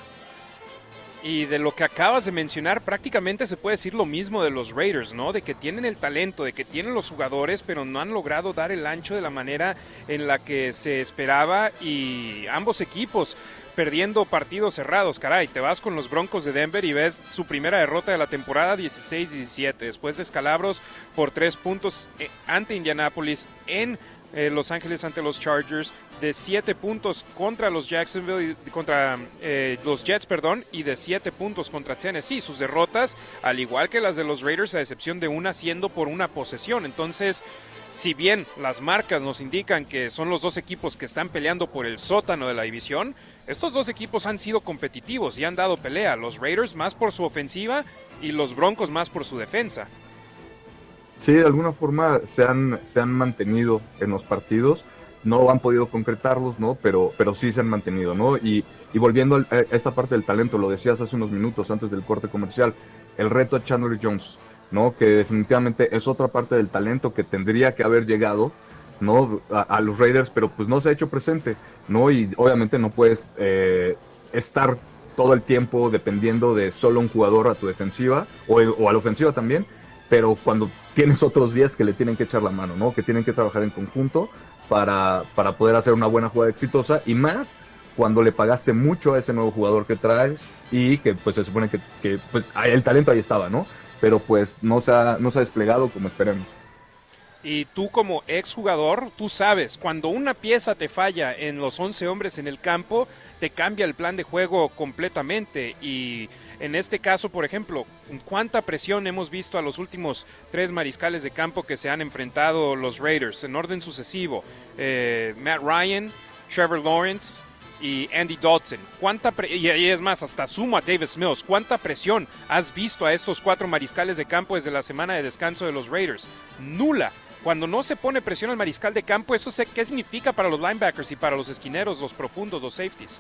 Y de lo que acabas de mencionar, prácticamente se puede decir lo mismo de los Raiders, ¿no? De que tienen el talento, de que tienen los jugadores, pero no han logrado dar el ancho de la manera en la que se esperaba y ambos equipos perdiendo partidos cerrados, caray, te vas con los Broncos de Denver y ves su primera derrota de la temporada 16-17, después de escalabros por tres puntos eh, ante Indianapolis en eh, Los Ángeles ante los Chargers, de 7 puntos contra los Jacksonville, contra eh, los Jets, perdón, y de 7 puntos contra Tennessee. Sus derrotas, al igual que las de los Raiders, a excepción de una siendo por una posesión. Entonces, si bien las marcas nos indican que son los dos equipos que están peleando por el sótano de la división, estos dos equipos han sido competitivos y han dado pelea. Los Raiders más por su ofensiva y los Broncos más por su defensa. Sí, de alguna forma se han, se han mantenido en los partidos, no han podido concretarlos, ¿no? Pero, pero sí se han mantenido, ¿no? Y, y volviendo a esta parte del talento, lo decías hace unos minutos antes del corte comercial, el reto a Chandler Jones, ¿no? Que definitivamente es otra parte del talento que tendría que haber llegado, ¿no? A, los Raiders, pero pues no se ha hecho presente, ¿no? Y obviamente no puedes eh, estar todo el tiempo dependiendo de solo un jugador a tu defensiva o, o a la ofensiva también, pero cuando tienes otros días que le tienen que echar la mano, ¿no? Que tienen que trabajar en conjunto para, para poder hacer una buena jugada exitosa y más cuando le pagaste mucho a ese nuevo jugador que traes y que pues se supone que, que pues el talento ahí estaba, ¿no? Pero pues no se ha, no se ha desplegado como esperemos. Y tú como exjugador, tú sabes, cuando una pieza te falla en los 11 hombres en el campo, te cambia el plan de juego completamente. Y en este caso, por ejemplo, ¿cuánta presión hemos visto a los últimos tres mariscales de campo que se han enfrentado los Raiders en orden sucesivo? Eh, Matt Ryan, Trevor Lawrence y Andy Dodson. ¿Cuánta y es más, hasta sumo a Davis Mills. ¿Cuánta presión has visto a estos cuatro mariscales de campo desde la semana de descanso de los Raiders? Nula. Cuando no se pone presión al mariscal de campo, ¿eso qué significa para los linebackers y para los esquineros, los profundos, los safeties?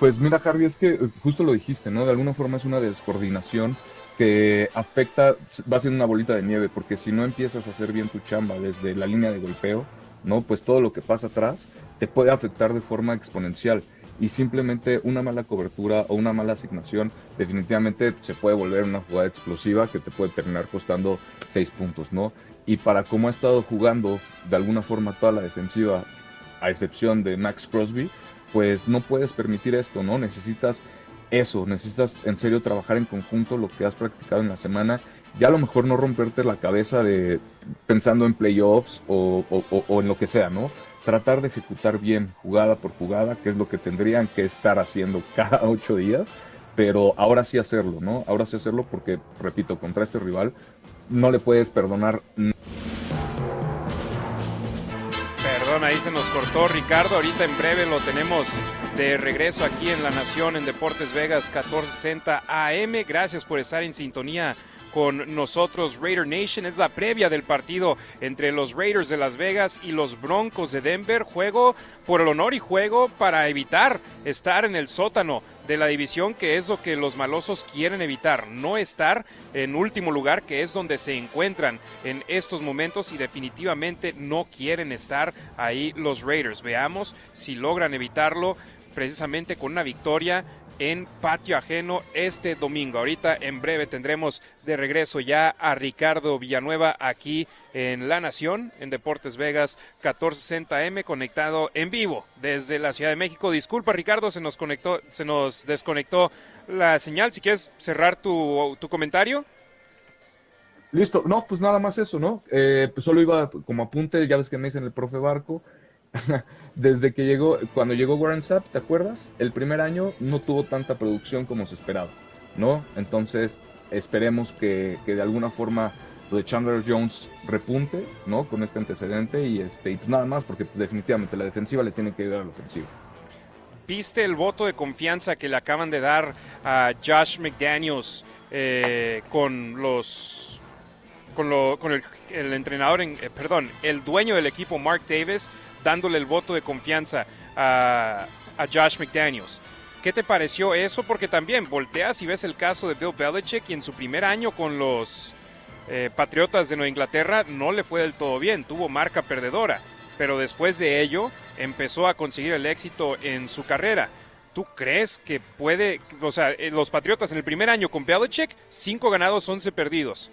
Pues mira, Harvey, es que eh, justo lo dijiste, ¿no? De alguna forma es una descoordinación que afecta, va siendo una bolita de nieve, porque si no empiezas a hacer bien tu chamba desde la línea de golpeo, ¿no? Pues todo lo que pasa atrás te puede afectar de forma exponencial y simplemente una mala cobertura o una mala asignación definitivamente se puede volver una jugada explosiva que te puede terminar costando seis puntos, ¿no? Y para cómo ha estado jugando de alguna forma toda la defensiva, a excepción de Max Crosby, pues no puedes permitir esto, ¿no? Necesitas eso, necesitas en serio trabajar en conjunto lo que has practicado en la semana. Ya a lo mejor no romperte la cabeza de pensando en playoffs o, o en lo que sea, ¿no? Tratar de ejecutar bien jugada por jugada, que es lo que tendrían que estar haciendo cada ocho días, pero ahora sí hacerlo, ¿no? Ahora sí hacerlo porque, repito, contra este rival no le puedes perdonar. Perdón, ahí se nos cortó Ricardo. Ahorita en breve lo tenemos de regreso aquí en La Nación en Deportes Vegas 1460 AM. Gracias por estar en sintonía con nosotros Raider Nation. Es la previa del partido entre los Raiders de Las Vegas y los Broncos de Denver. Juego por el honor y juego para evitar estar en el sótano de la división, que es lo que los malosos quieren evitar, no estar en último lugar, que es donde se encuentran en estos momentos y definitivamente no quieren estar ahí los Raiders. Veamos si logran evitarlo precisamente con una victoria en patio ajeno este domingo. Ahorita en breve tendremos de regreso ya a Ricardo Villanueva aquí en La Nación, en Deportes Vegas 1460M, conectado en vivo desde la Ciudad de México. Disculpa Ricardo, se nos conectó, se nos desconectó la señal. Si quieres cerrar tu, tu comentario. Listo, no, pues nada más eso, ¿no? Eh, pues solo iba como apunte, ya ves que me dicen el profe Barco, desde que llegó, cuando llegó Warren Sapp, ¿te acuerdas? El primer año no tuvo tanta producción como se esperaba, ¿no? Entonces, esperemos que, de alguna forma lo de Chandler Jones repunte, ¿no? Con este antecedente y, este, pues nada más, porque definitivamente la defensiva le tiene que ayudar a la ofensiva. ¿Viste el voto de confianza que le acaban de dar a Josh McDaniels eh, con los con, lo, con el, entrenador, en, eh, perdón, el dueño del equipo, Mark Davis, dándole el voto de confianza a, Josh McDaniels. ¿Qué te pareció eso? Porque también volteas y ves el caso de Bill Belichick y en su primer año con los eh, Patriotas de Nueva Inglaterra no le fue del todo bien, tuvo marca perdedora, pero después de ello empezó a conseguir el éxito en su carrera. ¿Tú crees que puede, o sea, eh, los Patriotas en el primer año con Belichick, 5 ganados, 11 perdidos.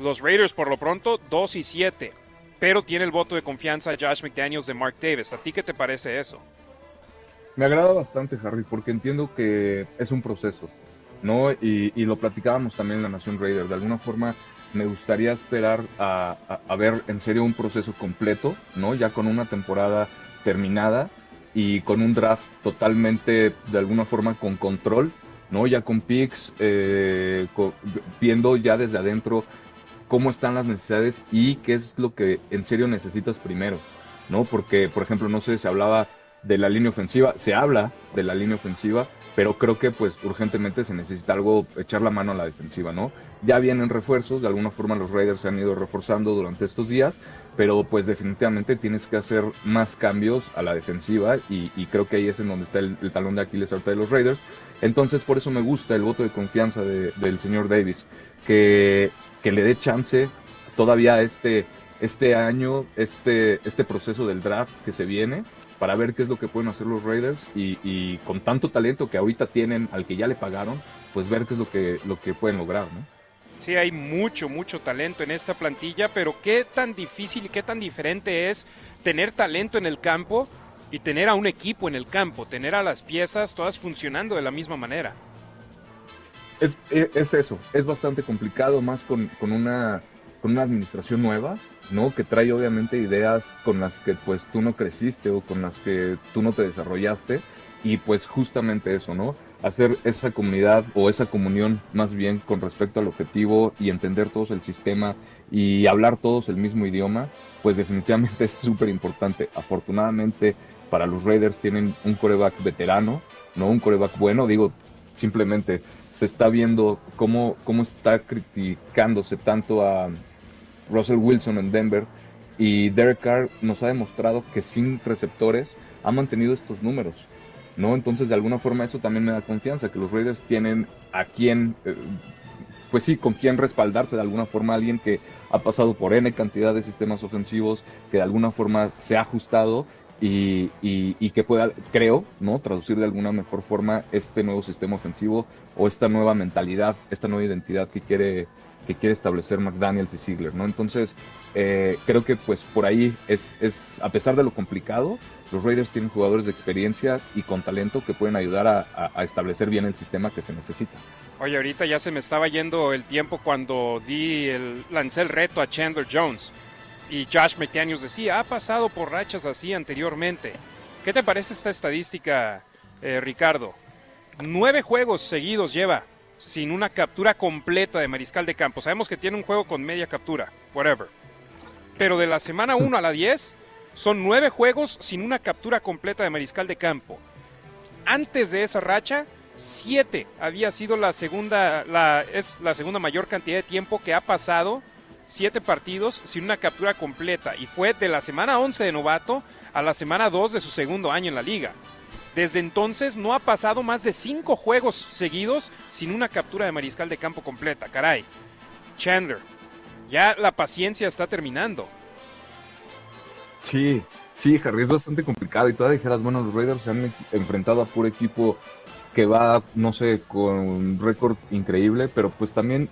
Los Raiders por lo pronto, 2 y 7. Pero tiene el voto de confianza Josh McDaniels de Mark Davis. ¿A ti qué te parece eso? Me agrada bastante, Harry, porque entiendo que es un proceso, ¿no? Y, y lo platicábamos también en la Nación Raider. De alguna forma, me gustaría esperar a, a, a, ver en serio un proceso completo, ¿no? Ya con una temporada terminada y con un draft totalmente, de alguna forma, con control, ¿no? Ya con picks, eh, con, viendo ya desde adentro cómo están las necesidades y qué es lo que en serio necesitas primero, ¿no? Porque, por ejemplo, no sé, se hablaba de la línea ofensiva, se habla de la línea ofensiva, pero creo que pues urgentemente se necesita algo, echar la mano a la defensiva, ¿no? Ya vienen refuerzos, de alguna forma los Raiders se han ido reforzando durante estos días, pero pues definitivamente tienes que hacer más cambios a la defensiva y, creo que ahí es en donde está el, talón de Aquiles ahorita de los Raiders. Entonces por eso me gusta el voto de confianza de, del señor Davis, que, que le dé chance todavía este, este año, este, este proceso del draft que se viene, para ver qué es lo que pueden hacer los Raiders y, con tanto talento que ahorita tienen al que ya le pagaron, pues ver qué es lo que, lo que pueden lograr, ¿no? Sí, hay mucho, mucho talento en esta plantilla, pero qué tan difícil y qué tan diferente es tener talento en el campo y tener a un equipo en el campo, tener a las piezas todas funcionando de la misma manera. Es, es eso, es bastante complicado, más con, con, una, con una administración nueva, ¿no? Que trae obviamente ideas con las que pues tú no creciste o con las que tú no te desarrollaste y pues justamente eso, ¿no? Hacer esa comunidad o esa comunión más bien con respecto al objetivo y entender todos el sistema y hablar todos el mismo idioma, pues definitivamente es súper importante. Afortunadamente para los Raiders tienen un coreback veterano, no un coreback bueno, digo, simplemente se está viendo cómo, cómo está criticándose tanto a Russell Wilson en Denver y Derek Carr nos ha demostrado que sin receptores ha mantenido estos números, ¿no? Entonces de alguna forma eso también me da confianza, que los Raiders tienen a quien, eh, pues sí, con quien respaldarse de alguna forma, alguien que ha pasado por N cantidad de sistemas ofensivos, que de alguna forma se ha ajustado y, y, que pueda, creo, ¿no? traducir de alguna mejor forma este nuevo sistema ofensivo o esta nueva mentalidad, esta nueva identidad que quiere que quiere establecer McDaniels y Ziegler, ¿no? Entonces, eh, creo que pues por ahí es, es, a pesar de lo complicado, los Raiders tienen jugadores de experiencia y con talento que pueden ayudar a, establecer bien el sistema que se necesita. Oye, ahorita ya se me estaba yendo el tiempo cuando di el, lancé el reto a Chandler Jones y Josh McDaniels decía, ha pasado por rachas así anteriormente. ¿Qué te parece esta estadística, eh, Ricardo? Nueve juegos seguidos lleva sin una captura completa de mariscal de campo. Sabemos que tiene un juego con media captura, whatever. Pero de la semana 1 a la 10 son nueve juegos sin una captura completa de mariscal de campo. Antes de esa racha, siete había sido la segunda, la, es la segunda mayor cantidad de tiempo que ha pasado, siete partidos sin una captura completa. Y fue de la semana 11 de novato a la semana 2 de su segundo año en la liga. Desde entonces no ha pasado más de cinco juegos seguidos sin una captura de mariscal de campo completa. Caray. Chandler, ya la paciencia está terminando. Sí, sí, Harry, es bastante complicado. Y todavía dijeras, bueno, los Raiders se han enfrentado a puro equipo que va, no sé, con un récord increíble, pero pues también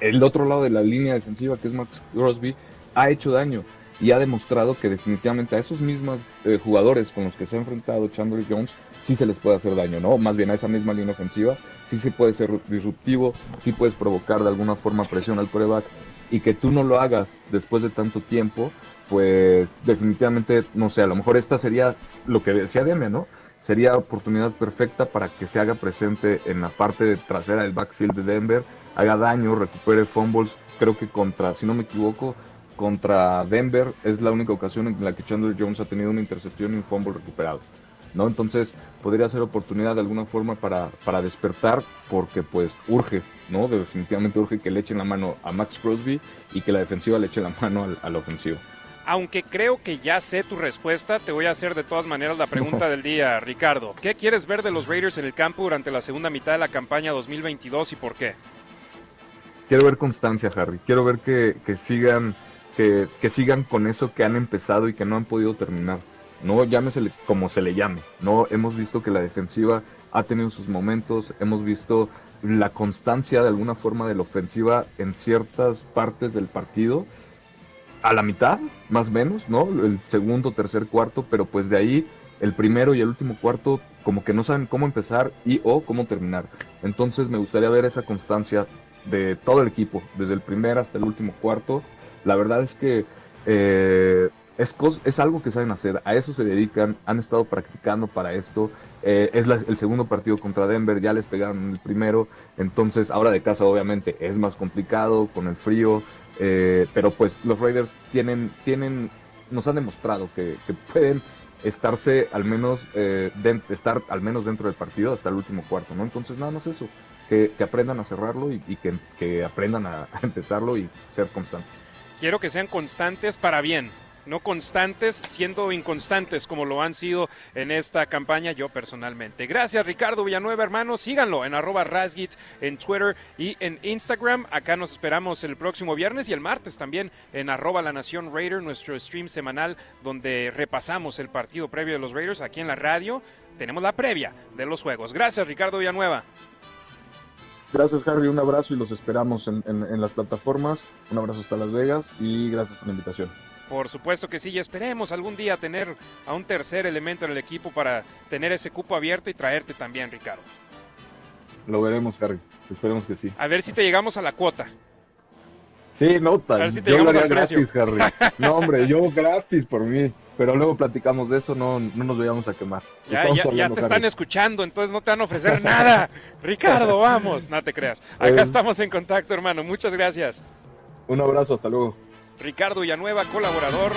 el otro lado de la línea defensiva, que es Max Crosby, ha hecho daño y ha demostrado que definitivamente a esos mismos eh, jugadores con los que se ha enfrentado Chandler Jones sí se les puede hacer daño, ¿no? Más bien a esa misma línea ofensiva, sí se puede ser disruptivo, sí puedes provocar de alguna forma presión al coreback y que tú no lo hagas después de tanto tiempo, pues definitivamente, no sé, a lo mejor esta sería lo que decía Demian, ¿no? Sería oportunidad perfecta para que se haga presente en la parte trasera del backfield de Denver, haga daño, recupere fumbles, creo que contra, si no me equivoco, contra Denver es la única ocasión en la que Chandler Jones ha tenido una intercepción y un fumble recuperado. ¿no? Entonces podría ser oportunidad de alguna forma para, para despertar porque pues urge, ¿no? Definitivamente urge que le echen la mano a Max Crosby y que la defensiva le eche la mano al, a la ofensiva. Aunque creo que ya sé tu respuesta, te voy a hacer de todas maneras la pregunta del día, Ricardo. ¿Qué quieres ver de los Raiders en el campo durante la segunda mitad de la campaña 2022 y por qué? Quiero ver constancia, Harry. Quiero ver que, que sigan que, que, sigan con eso que han empezado y que no han podido terminar. no llámesele como se le llame, no hemos visto que la defensiva ha tenido sus momentos, hemos visto la constancia de alguna forma de la ofensiva en ciertas partes del partido, a la mitad, más o menos, ¿no? El segundo, tercer, cuarto, pero pues de ahí el primero y el último cuarto como que no saben cómo empezar y o cómo terminar. Entonces me gustaría ver esa constancia de todo el equipo, desde el primer hasta el último cuarto. La verdad es que eh, es, es algo que saben hacer, a eso se dedican, han estado practicando para esto. Eh, es el segundo partido contra Denver, ya les pegaron el primero, entonces ahora de casa obviamente es más complicado con el frío, eh, pero pues los Raiders tienen, tienen, nos han demostrado que, pueden estarse al menos eh, estar al menos dentro del partido hasta el último cuarto, ¿no? Entonces nada más eso, que, aprendan a cerrarlo y, que, aprendan a empezarlo y ser constantes. Quiero que sean constantes para bien, no constantes, siendo inconstantes como lo han sido en esta campaña yo personalmente. Gracias Ricardo Villanueva, hermano. Síganlo en arroba Rasgit en Twitter y en Instagram. Acá nos esperamos el próximo viernes y el martes también en arroba La Nación Raider, nuestro stream semanal donde repasamos el partido previo de los Raiders aquí en la radio. Tenemos la previa de los juegos. Gracias Ricardo Villanueva. Gracias, Harry. Un abrazo y los esperamos en, en, las plataformas. Un abrazo hasta Las Vegas y gracias por la invitación. Por supuesto que sí, y esperemos algún día tener a un tercer elemento en el equipo para tener ese cupo abierto y traerte también, Ricardo. Lo veremos, Harry. Esperemos que sí. A ver si te llegamos a la cuota. Sí, no, A ver si te llegamos al gratis, Harry. No, hombre, yo gratis por mí. Pero luego platicamos de eso, no, no nos vayamos a quemar. Ya, ya, te están escuchando, entonces no te van a ofrecer nada. Ricardo, vamos, no te creas. Acá estamos en contacto, hermano. Muchas gracias. Un abrazo, hasta luego. Ricardo Villanueva, colaborador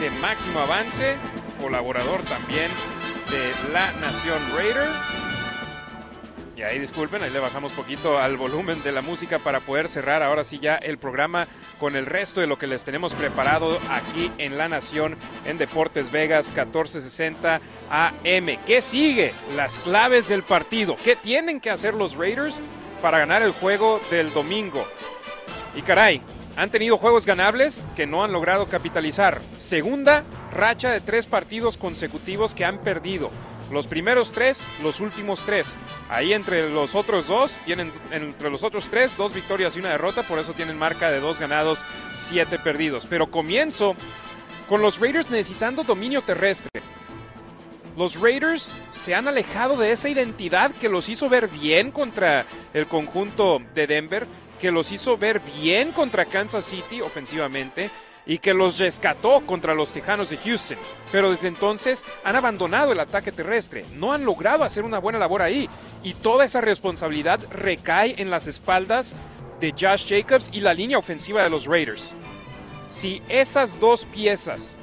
de Máximo Avance, colaborador también de La Nación Raider. Y ahí disculpen, ahí le bajamos poquito al volumen de la música para poder cerrar ahora sí ya el programa con el resto de lo que les tenemos preparado aquí en La Nación en Deportes Vegas 1460 AM. ¿Qué sigue? Las claves del partido. ¿Qué tienen que hacer los Raiders para ganar el juego del domingo? Y caray, han tenido juegos ganables que no han logrado capitalizar. Segunda racha de tres partidos consecutivos que han perdido. Los primeros tres, los últimos tres. Ahí entre los otros dos, tienen entre los otros tres, dos victorias y una derrota, por eso tienen marca de dos ganados, siete perdidos. Pero comienzo con los Raiders necesitando dominio terrestre. Los Raiders se han alejado de esa identidad que los hizo ver bien contra el conjunto de Denver que los hizo ver bien contra Kansas City ofensivamente y que los rescató contra los Tejanos de Houston. Pero desde entonces han abandonado el ataque terrestre, no han logrado hacer una buena labor ahí y toda esa responsabilidad recae en las espaldas de Josh Jacobs y la línea ofensiva de los Raiders. Si esas dos piezas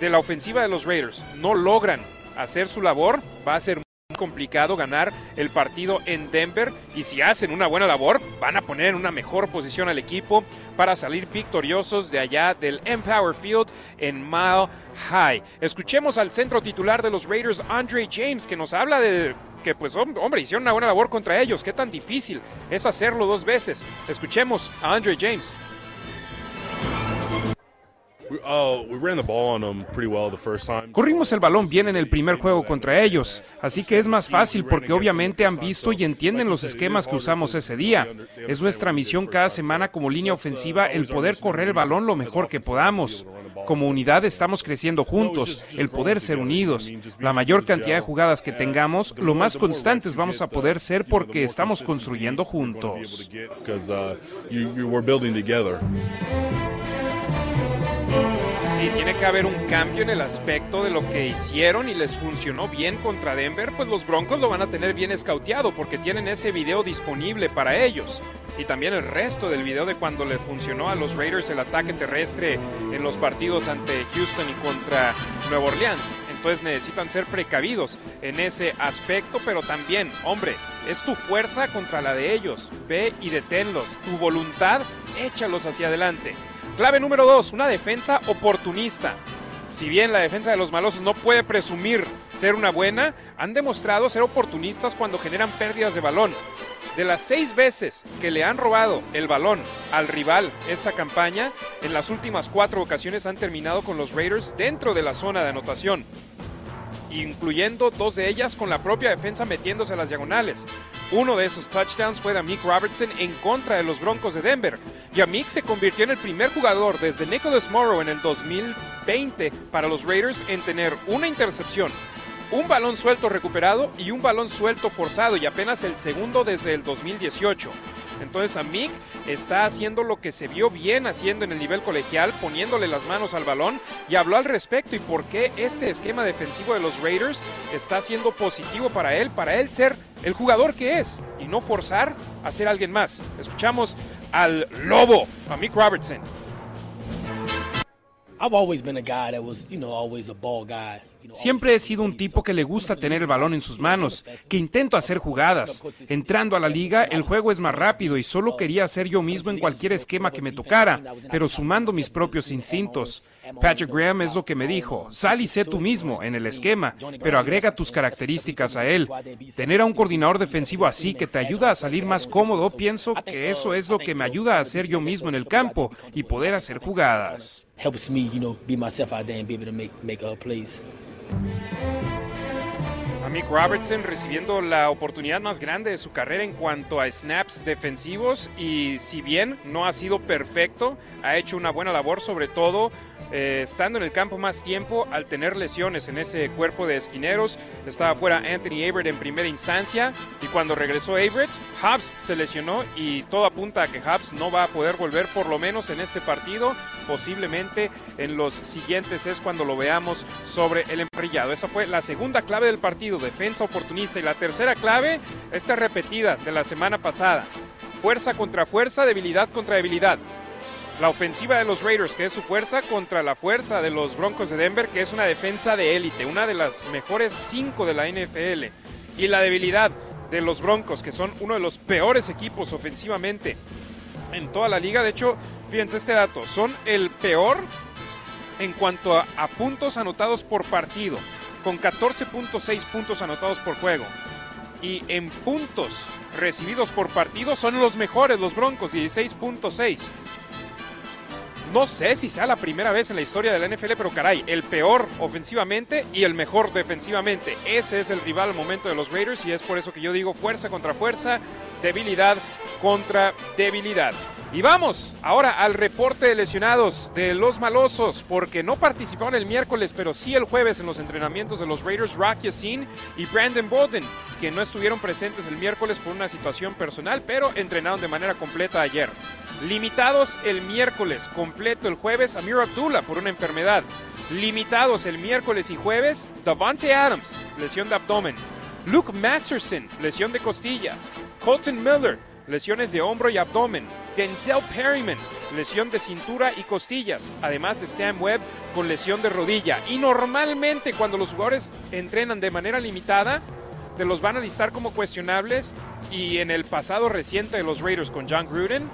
de la ofensiva de los Raiders no logran hacer su labor, va a ser complicado ganar el partido en Denver y si hacen una buena labor van a poner en una mejor posición al equipo para salir victoriosos de allá del Empower Field en Mile High. Escuchemos al centro titular de los Raiders, Andre James, que nos habla de que pues hombre, hicieron una buena labor contra ellos, qué tan difícil es hacerlo dos veces. Escuchemos a Andre James. Corrimos el balón bien en el primer juego contra ellos, así que es más fácil porque obviamente han visto y entienden los esquemas que usamos ese día. Es nuestra misión cada semana como línea ofensiva el poder correr el balón lo mejor que podamos. Como unidad estamos creciendo juntos, el poder ser unidos. La mayor cantidad de jugadas que tengamos, lo más constantes vamos a poder ser porque estamos construyendo juntos. Sí, tiene que haber un cambio en el aspecto de lo que hicieron y les funcionó bien contra Denver, pues los Broncos lo van a tener bien escauteado porque tienen ese video disponible para ellos. Y también el resto del video de cuando le funcionó a los Raiders el ataque terrestre en los partidos ante Houston y contra Nueva Orleans. Entonces necesitan ser precavidos en ese aspecto, pero también, hombre, es tu fuerza contra la de ellos. Ve y deténlos. Tu voluntad, échalos hacia adelante. Clave número dos, una defensa oportunista. Si bien la defensa de los malosos no puede presumir ser una buena, han demostrado ser oportunistas cuando generan pérdidas de balón. De las seis veces que le han robado el balón al rival esta campaña, en las últimas cuatro ocasiones han terminado con los Raiders dentro de la zona de anotación incluyendo dos de ellas con la propia defensa metiéndose a las diagonales. Uno de esos touchdowns fue de Amik Robertson en contra de los Broncos de Denver. Y Amik se convirtió en el primer jugador desde Nicholas Morrow en el 2020 para los Raiders en tener una intercepción, un balón suelto recuperado y un balón suelto forzado y apenas el segundo desde el 2018. Entonces Amik está haciendo lo que se vio bien haciendo en el nivel colegial, poniéndole las manos al balón y habló al respecto y por qué este esquema defensivo de los Raiders está siendo positivo para él, para él ser el jugador que es y no forzar a ser alguien más. Escuchamos al lobo, Amik Robertson. I've always been a guy that was, you know, always a ball guy. Siempre he sido un tipo que le gusta tener el balón en sus manos, que intento hacer jugadas. Entrando a la liga, el juego es más rápido y solo quería hacer yo mismo en cualquier esquema que me tocara, pero sumando mis propios instintos. Patrick Graham es lo que me dijo, sal y sé tú mismo en el esquema, pero agrega tus características a él. Tener a un coordinador defensivo así que te ayuda a salir más cómodo, pienso que eso es lo que me ayuda a hacer yo mismo en el campo y poder hacer jugadas. Thank you. Mick Robertson recibiendo la oportunidad más grande de su carrera en cuanto a snaps defensivos y si bien no ha sido perfecto, ha hecho una buena labor sobre todo eh, estando en el campo más tiempo al tener lesiones en ese cuerpo de esquineros. Estaba fuera Anthony Averett en primera instancia y cuando regresó Averett, Hobbs se lesionó y todo apunta a que Hobbs no va a poder volver por lo menos en este partido. Posiblemente en los siguientes es cuando lo veamos sobre el emparrillado. Esa fue la segunda clave del partido, defensa oportunista. Y la tercera clave, esta repetida de la semana pasada. Fuerza contra fuerza, debilidad contra debilidad la ofensiva de los Raiders, que es su fuerza, contra la fuerza de los Broncos de Denver, que es una defensa de élite, una de las mejores cinco de la NFL. Y la debilidad de los Broncos, que son uno de los peores equipos ofensivamente en toda la liga. De hecho, fíjense este dato, son el peor en cuanto a, a puntos anotados por partido, con 14.6 puntos anotados por juego. Y en puntos recibidos por partido son los mejores, los Broncos, 16.6. No sé si sea la primera vez en la historia de la NFL, pero caray, el peor ofensivamente y el mejor defensivamente. Ese es el rival al momento de los Raiders y es por eso que yo digo fuerza contra fuerza, debilidad contra debilidad. Y vamos ahora al reporte de lesionados de los malosos, porque no participaron el miércoles, pero sí el jueves en los entrenamientos de los Raiders, Rock Yassin y Brandon Bolden, que no estuvieron presentes el miércoles por una situación personal, pero entrenaron de manera completa ayer. Limitados el miércoles, completo el jueves, Amir Abdullah por una enfermedad. Limitados el miércoles y jueves, Davante Adams, lesión de abdomen. Luke Masterson, lesión de costillas. Colton Miller, lesiones de hombro y abdomen. Denzel Perryman, lesión de cintura y costillas, además de Sam Webb con lesión de rodilla. Y normalmente cuando los jugadores entrenan de manera limitada, te los van a listar como cuestionables y en el pasado reciente de los Raiders con John Gruden,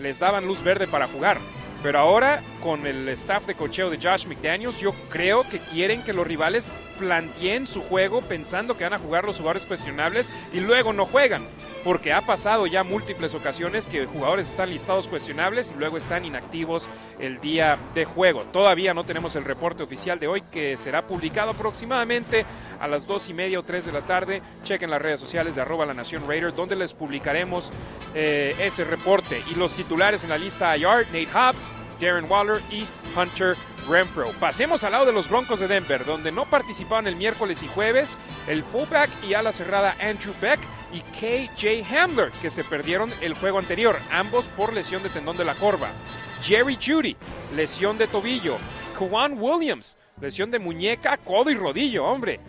les daban luz verde para jugar. Pero ahora, con el staff de cocheo de Josh McDaniels, yo creo que quieren que los rivales planteen su juego pensando que van a jugar los jugadores cuestionables y luego no juegan. Porque ha pasado ya múltiples ocasiones que jugadores están listados cuestionables y luego están inactivos el día de juego. Todavía no tenemos el reporte oficial de hoy que será publicado aproximadamente a las dos y media o tres de la tarde. Chequen las redes sociales de arroba la nación Raider donde les publicaremos eh, ese reporte. Y los titulares en la lista IR, Nate Hobbs, Darren Waller y Hunter Renfro. Pasemos al lado de los Broncos de Denver, donde no participaron el miércoles y jueves el fullback y ala cerrada Andrew Beck y KJ Hamler, que se perdieron el juego anterior, ambos por lesión de tendón de la corva. Jerry Judy, lesión de tobillo. Kwan Williams, lesión de muñeca, codo y rodillo, hombre.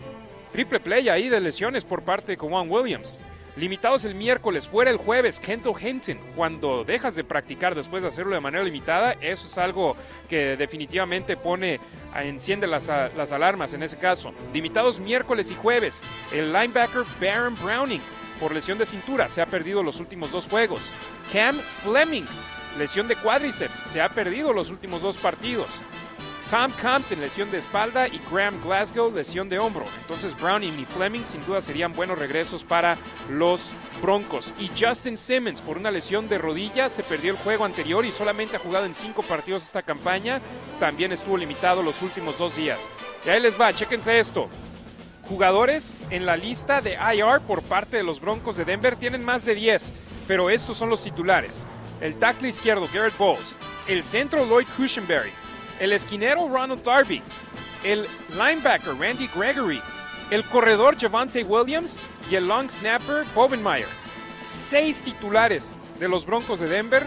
Triple play ahí de lesiones por parte de Kwan Williams. Limitados el miércoles, fuera el jueves, Kento Hinton. Cuando dejas de practicar después de hacerlo de manera limitada, eso es algo que definitivamente pone, enciende las, las alarmas en ese caso. Limitados miércoles y jueves, el linebacker Baron Browning por lesión de cintura se ha perdido los últimos dos juegos. Cam Fleming, lesión de cuádriceps, se ha perdido los últimos dos partidos. Tom Compton, lesión de espalda, y Graham Glasgow, lesión de hombro. Entonces Brown y Fleming sin duda serían buenos regresos para los Broncos. Y Justin Simmons, por una lesión de rodilla, se perdió el juego anterior y solamente ha jugado en cinco partidos esta campaña. También estuvo limitado los últimos dos días. Y ahí les va, chéquense esto. Jugadores en la lista de IR por parte de los Broncos de Denver tienen más de 10, pero estos son los titulares. El tackle izquierdo Garrett Bowles, el centro Lloyd Cushenberry, el esquinero Ronald Darby, el linebacker Randy Gregory, el corredor Javante Williams y el long snapper Bobenmeyer. Seis titulares de los Broncos de Denver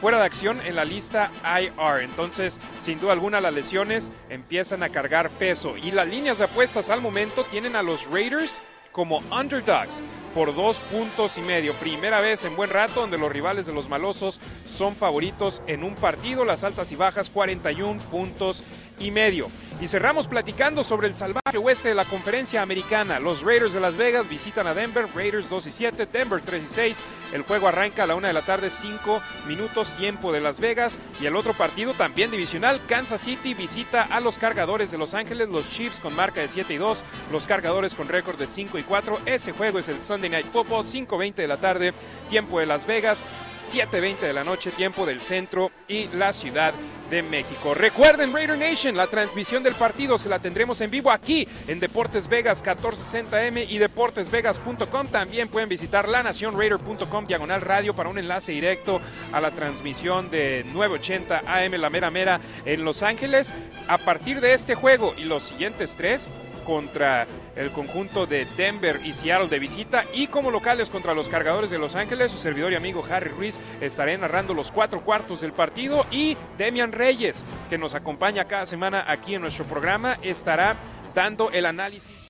fuera de acción en la lista IR. Entonces, sin duda alguna, las lesiones empiezan a cargar peso. Y las líneas de apuestas al momento tienen a los Raiders como underdogs por dos puntos y medio. Primera vez en buen rato donde los rivales de los malosos son favoritos en un partido. Las altas y bajas 41 puntos y medio. Y cerramos platicando sobre el salvaje oeste de la conferencia americana. Los Raiders de Las Vegas visitan a Denver. Raiders 2 y 7, Denver 3 y 6. El juego arranca a la una de la tarde, 5 minutos tiempo de Las Vegas. Y el otro partido también divisional, Kansas City visita a los cargadores de Los Ángeles. Los Chiefs con marca de 7 y 2. Los cargadores con récord de 5 y 4. Ese juego es el Sunday Night Football, 5.20 de la tarde, tiempo de Las Vegas, 7.20 de la noche, tiempo del centro y la ciudad de México. Recuerden Raider Nation, la transmisión del partido se la tendremos en vivo aquí en Deportes Vegas 1460M y deportesvegas.com. También pueden visitar lanacionraider.com diagonal radio para un enlace directo a la transmisión de 980 AM La Mera Mera en Los Ángeles. A partir de este juego y los siguientes tres, contra el conjunto de Denver y Seattle de visita y como locales contra los cargadores de Los Ángeles, su servidor y amigo Harry Ruiz estaré narrando los cuatro cuartos del partido y Demian Reyes, que nos acompaña cada semana aquí en nuestro programa, estará dando el análisis.